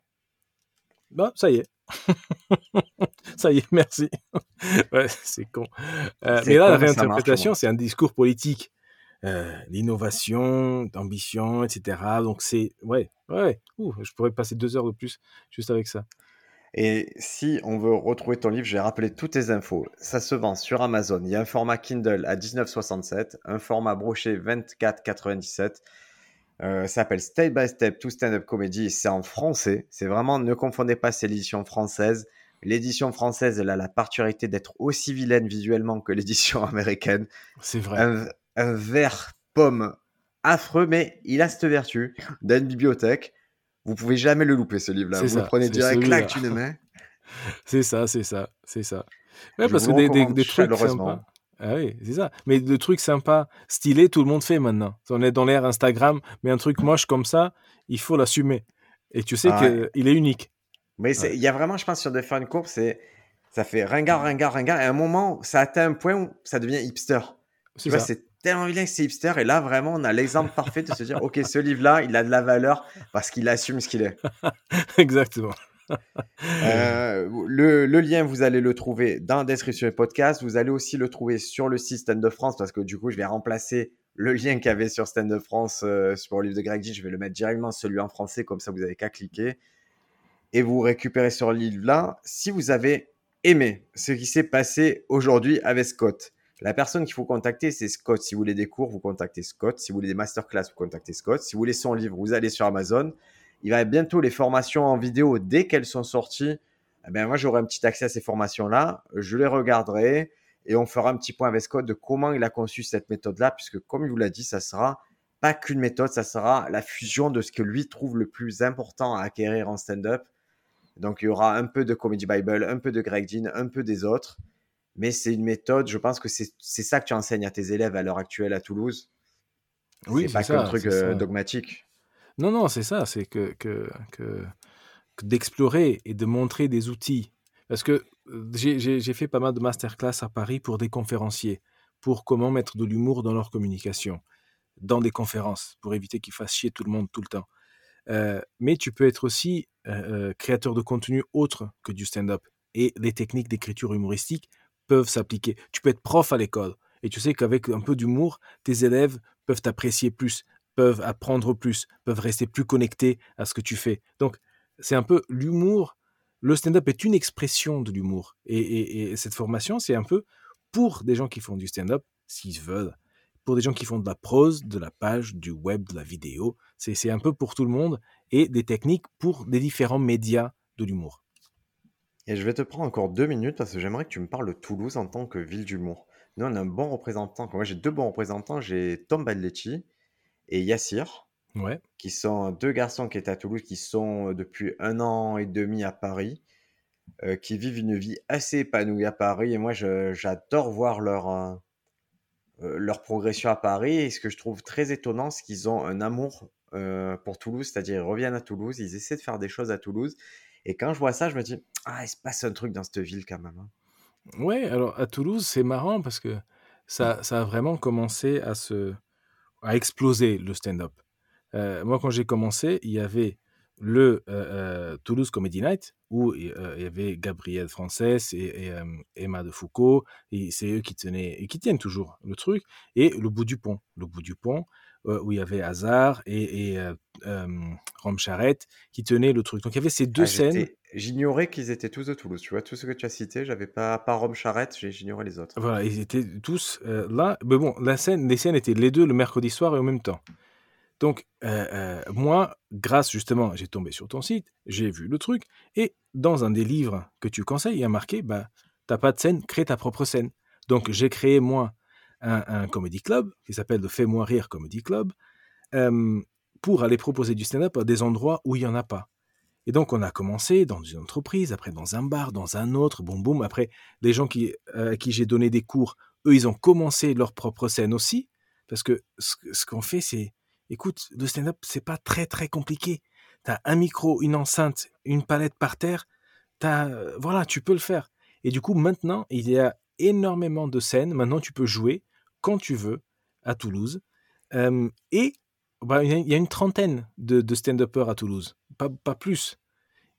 Bah, ça y est. ça y est, merci. ouais, c'est con. Euh, mais là, la réinterprétation, c'est un discours politique. Euh, l'innovation, d'ambition, etc. Donc c'est ouais, ouais. je pourrais passer deux heures de plus juste avec ça. Et si on veut retrouver ton livre, j'ai rappelé toutes tes infos. Ça se vend sur Amazon. Il y a un format Kindle à 19,67, un format broché 24,97. Euh, ça s'appelle Step by Step to Stand Up Comedy. C'est en français. C'est vraiment, ne confondez pas, c'est l'édition française. L'édition française, elle a la particularité d'être aussi vilaine visuellement que l'édition américaine. C'est vrai un vert pomme affreux, mais il a cette vertu d'une bibliothèque. Vous pouvez jamais le louper ce livre-là. Vous le prenez direct, là, tu le mets. c'est ça, c'est ça, c'est ça. Ouais, parce que des, des, trucs sympas. Ah oui, c'est ça. Mais le truc sympa, stylé, tout le monde fait maintenant. On est dans l'ère Instagram, mais un truc moche comme ça, il faut l'assumer. Et tu sais ah qu'il est unique. Mais il y a vraiment, je pense, sur des fans courbe, c'est ça fait ringard, ringard, ringard. Et à un moment, ça atteint un point où ça devient hipster. Tu vois, c'est tellement vilain que c'est hipster. Et là, vraiment, on a l'exemple parfait de se dire, OK, ce livre-là, il a de la valeur parce qu'il assume ce qu'il est. Exactement. Euh, le, lien, vous allez le trouver dans la description du podcast. Vous allez aussi le trouver sur le site Stand de France parce que du coup, je vais remplacer le lien qu'il y avait sur Stand de France euh, sur le livre de Greg G. Je vais le mettre directement celui en français, comme ça, vous n'avez qu'à cliquer. Et vous récupérez sur le livre-là si vous avez aimé ce qui s'est passé aujourd'hui avec Scott. La personne qu'il faut contacter, c'est Scott. Si vous voulez des cours, vous contactez Scott. Si vous voulez des masterclass, vous contactez Scott. Si vous voulez son livre, vous allez sur Amazon. Il va bientôt les formations en vidéo dès qu'elles sont sorties. Eh ben, moi, j'aurai un petit accès à ces formations-là. Je les regarderai et on fera un petit point avec Scott de comment il a conçu cette méthode-là, puisque comme il vous l'a dit, ça sera pas qu'une méthode, ça sera la fusion de ce que lui trouve le plus important à acquérir en stand-up. Donc, il y aura un peu de Comedy Bible, un peu de Greg Dean, un peu des autres mais c'est une méthode. Je pense que c'est ça que tu enseignes à tes élèves à l'heure actuelle à Toulouse. Oui, c'est pas ça, que truc euh, dogmatique. Non, non, c'est ça. C'est que, que, que, d'explorer et de montrer des outils. Parce que euh, j'ai fait pas mal de masterclass à Paris pour des conférenciers, pour comment mettre de l'humour dans leur communication, dans des conférences, pour éviter qu'ils fassent chier tout le monde tout le temps. Euh, mais tu peux être aussi créateur de contenu autre que du stand-up. Et les techniques d'écriture humoristique peuvent s'appliquer. Tu peux être prof à l'école et tu sais qu'avec un peu d'humour, tes élèves peuvent t'apprécier plus, peuvent apprendre plus, peuvent rester plus connectés à ce que tu fais. Donc, c'est un peu l'humour. Le stand-up est une expression de l'humour. Et, cette formation, c'est un peu pour des gens qui font du stand-up, s'ils veulent, pour des gens qui font de la prose, de la page, du web, de la vidéo. C'est un peu pour tout le monde et des techniques pour des différents médias de l'humour. Et je vais te prendre encore deux minutes parce que j'aimerais que tu me parles de Toulouse en tant que ville d'humour. Nous, on a un bon représentant. Moi, j'ai deux bons représentants. J'ai Tom Ballecci et Yassir, ouais. qui sont deux garçons qui étaient à Toulouse, qui sont depuis un an et demi à Paris, euh, qui vivent une vie assez épanouie à Paris. Et moi, j'adore voir leur, euh, euh, leur progression à Paris. Et ce que je trouve très étonnant, c'est qu'ils ont un amour pour Toulouse, c'est-à-dire ils reviennent à Toulouse, ils essaient de faire des choses à Toulouse. Et quand je vois ça, je me dis, ah, il se passe un truc dans cette ville quand même. Hein. Ouais, alors à Toulouse, c'est marrant parce que ça, ça a vraiment commencé à se à exploser le stand-up. Euh, moi, quand j'ai commencé, il y avait le euh, euh, Toulouse Comedy Night où il y avait Gabriel Frances et, Emma de Foucault et c'est eux qui tenaient et qui tiennent toujours le truc et le bout du pont. Le bout du pont, où il y avait Hazard et, et Rome Charrette qui tenaient le truc. Donc il y avait ces deux ah, scènes. J'ignorais qu'ils étaient tous de Toulouse. Tu vois, tout ce que tu as cité, j'avais pas, pas Rome Charrette, j'ignorais les autres. Voilà, ils étaient tous là. Mais bon, la scène, les scènes étaient les deux le mercredi soir et en même temps. Donc, moi, grâce justement, j'ai tombé sur ton site, j'ai vu le truc, et dans un des livres que tu conseilles, il y a marqué, bah, t'as pas de scène, crée ta propre scène. Donc, j'ai créé, moi, un, comedy club qui s'appelle le Fais-moi rire Comedy Club pour aller proposer du stand-up à des endroits où il n'y en a pas. Et donc, on a commencé dans une entreprise, après dans un bar, dans un autre, boum boum. Après, les gens qui, à qui j'ai donné des cours, eux, ils ont commencé leur propre scène aussi. Parce que ce, qu'on fait, c'est, écoute, le stand-up, c'est pas très très compliqué. Tu as un micro, une enceinte, une palette par terre. As, voilà, tu peux le faire. Et du coup, maintenant, il y a énormément de scènes. Maintenant, tu peux jouer quand tu veux à Toulouse. et bah, il y a une trentaine de, stand-uppers à Toulouse, pas, plus.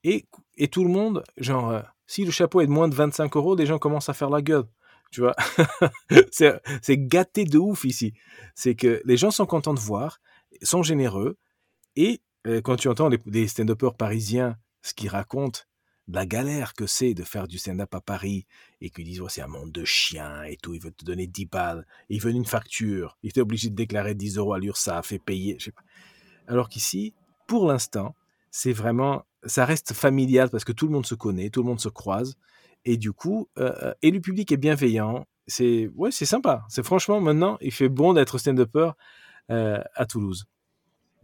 Et, et, tout le monde, genre, euh, si le chapeau est de moins de 25 euros, les gens commencent à faire la gueule. Tu vois, c'est gâté de ouf ici. C'est que les gens sont contents de voir, sont généreux, et euh, quand tu entends les, les stand-uppers parisiens, ce qu'ils racontent, la galère que c'est de faire du stand-up à Paris et qu'ils disent c'est un monde de chiens et tout, ils veulent te donner 10 balles, ils veulent une facture, ils étaient obligés de déclarer 10 euros à l'URSSAF et payer. Je sais pas. Alors qu'ici, pour l'instant, c'est vraiment, ça reste familial parce que tout le monde se connaît, tout le monde se croise et du coup, euh, euh, et le public est bienveillant. C'est ouais, c'est sympa. C'est franchement maintenant, il fait bon d'être stand-upper euh, à Toulouse.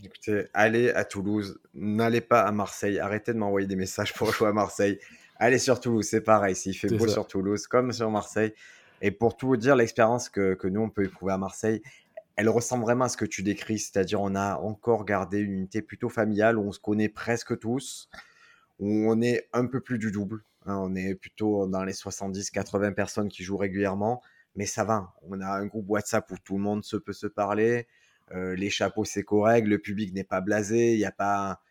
Écoutez, allez à Toulouse, n'allez pas à Marseille, arrêtez de m'envoyer des messages pour jouer à Marseille. Allez sur Toulouse, c'est pareil, s'il fait beau sur Toulouse comme sur Marseille. Et pour tout vous dire, l'expérience que, que, nous, on peut éprouver à Marseille, elle ressemble vraiment à ce que tu décris, c'est-à-dire on a encore gardé une unité plutôt familiale où on se connaît presque tous, où on est un peu plus du double. Hein. on est plutôt dans les 70-80 personnes qui jouent régulièrement, mais ça va. On a un groupe WhatsApp où tout le monde se peut se parler. Euh, les chapeaux, c'est correct, le public n'est pas blasé, il n'y a pas,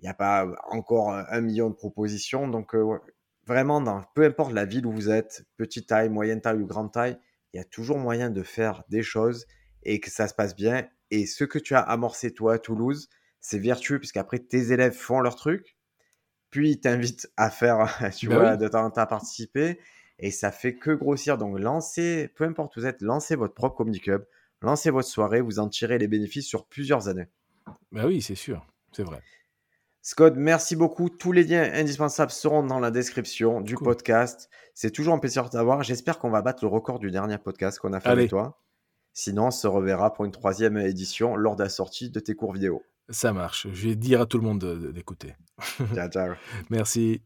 il a pas encore un million de propositions. Donc, euh, vraiment, dans, peu importe la ville où vous êtes, petite taille, moyenne taille ou grande taille, il y a toujours moyen de faire des choses et que ça se passe bien. Et ce que tu as amorcé toi à Toulouse, c'est vertueux puisqu'après tes élèves font leur truc, puis ils t'invitent à faire, tu bah vois, de temps en temps à participer et ça fait que grossir. Donc lancez, peu importe où vous êtes, lancez votre propre comedy club, lancez votre soirée, vous en tirez les bénéfices sur plusieurs années. Bah oui, c'est sûr, c'est vrai. Scott, merci beaucoup. Tous les liens indispensables seront dans la description du podcast. C'est toujours un plaisir de t'avoir. J'espère qu'on va battre le record du dernier podcast qu'on a fait avec toi. Sinon, on se reverra pour une troisième édition lors de la sortie de tes cours vidéo. Ça marche. Je vais dire à tout le monde d'écouter. Ciao, ciao. merci.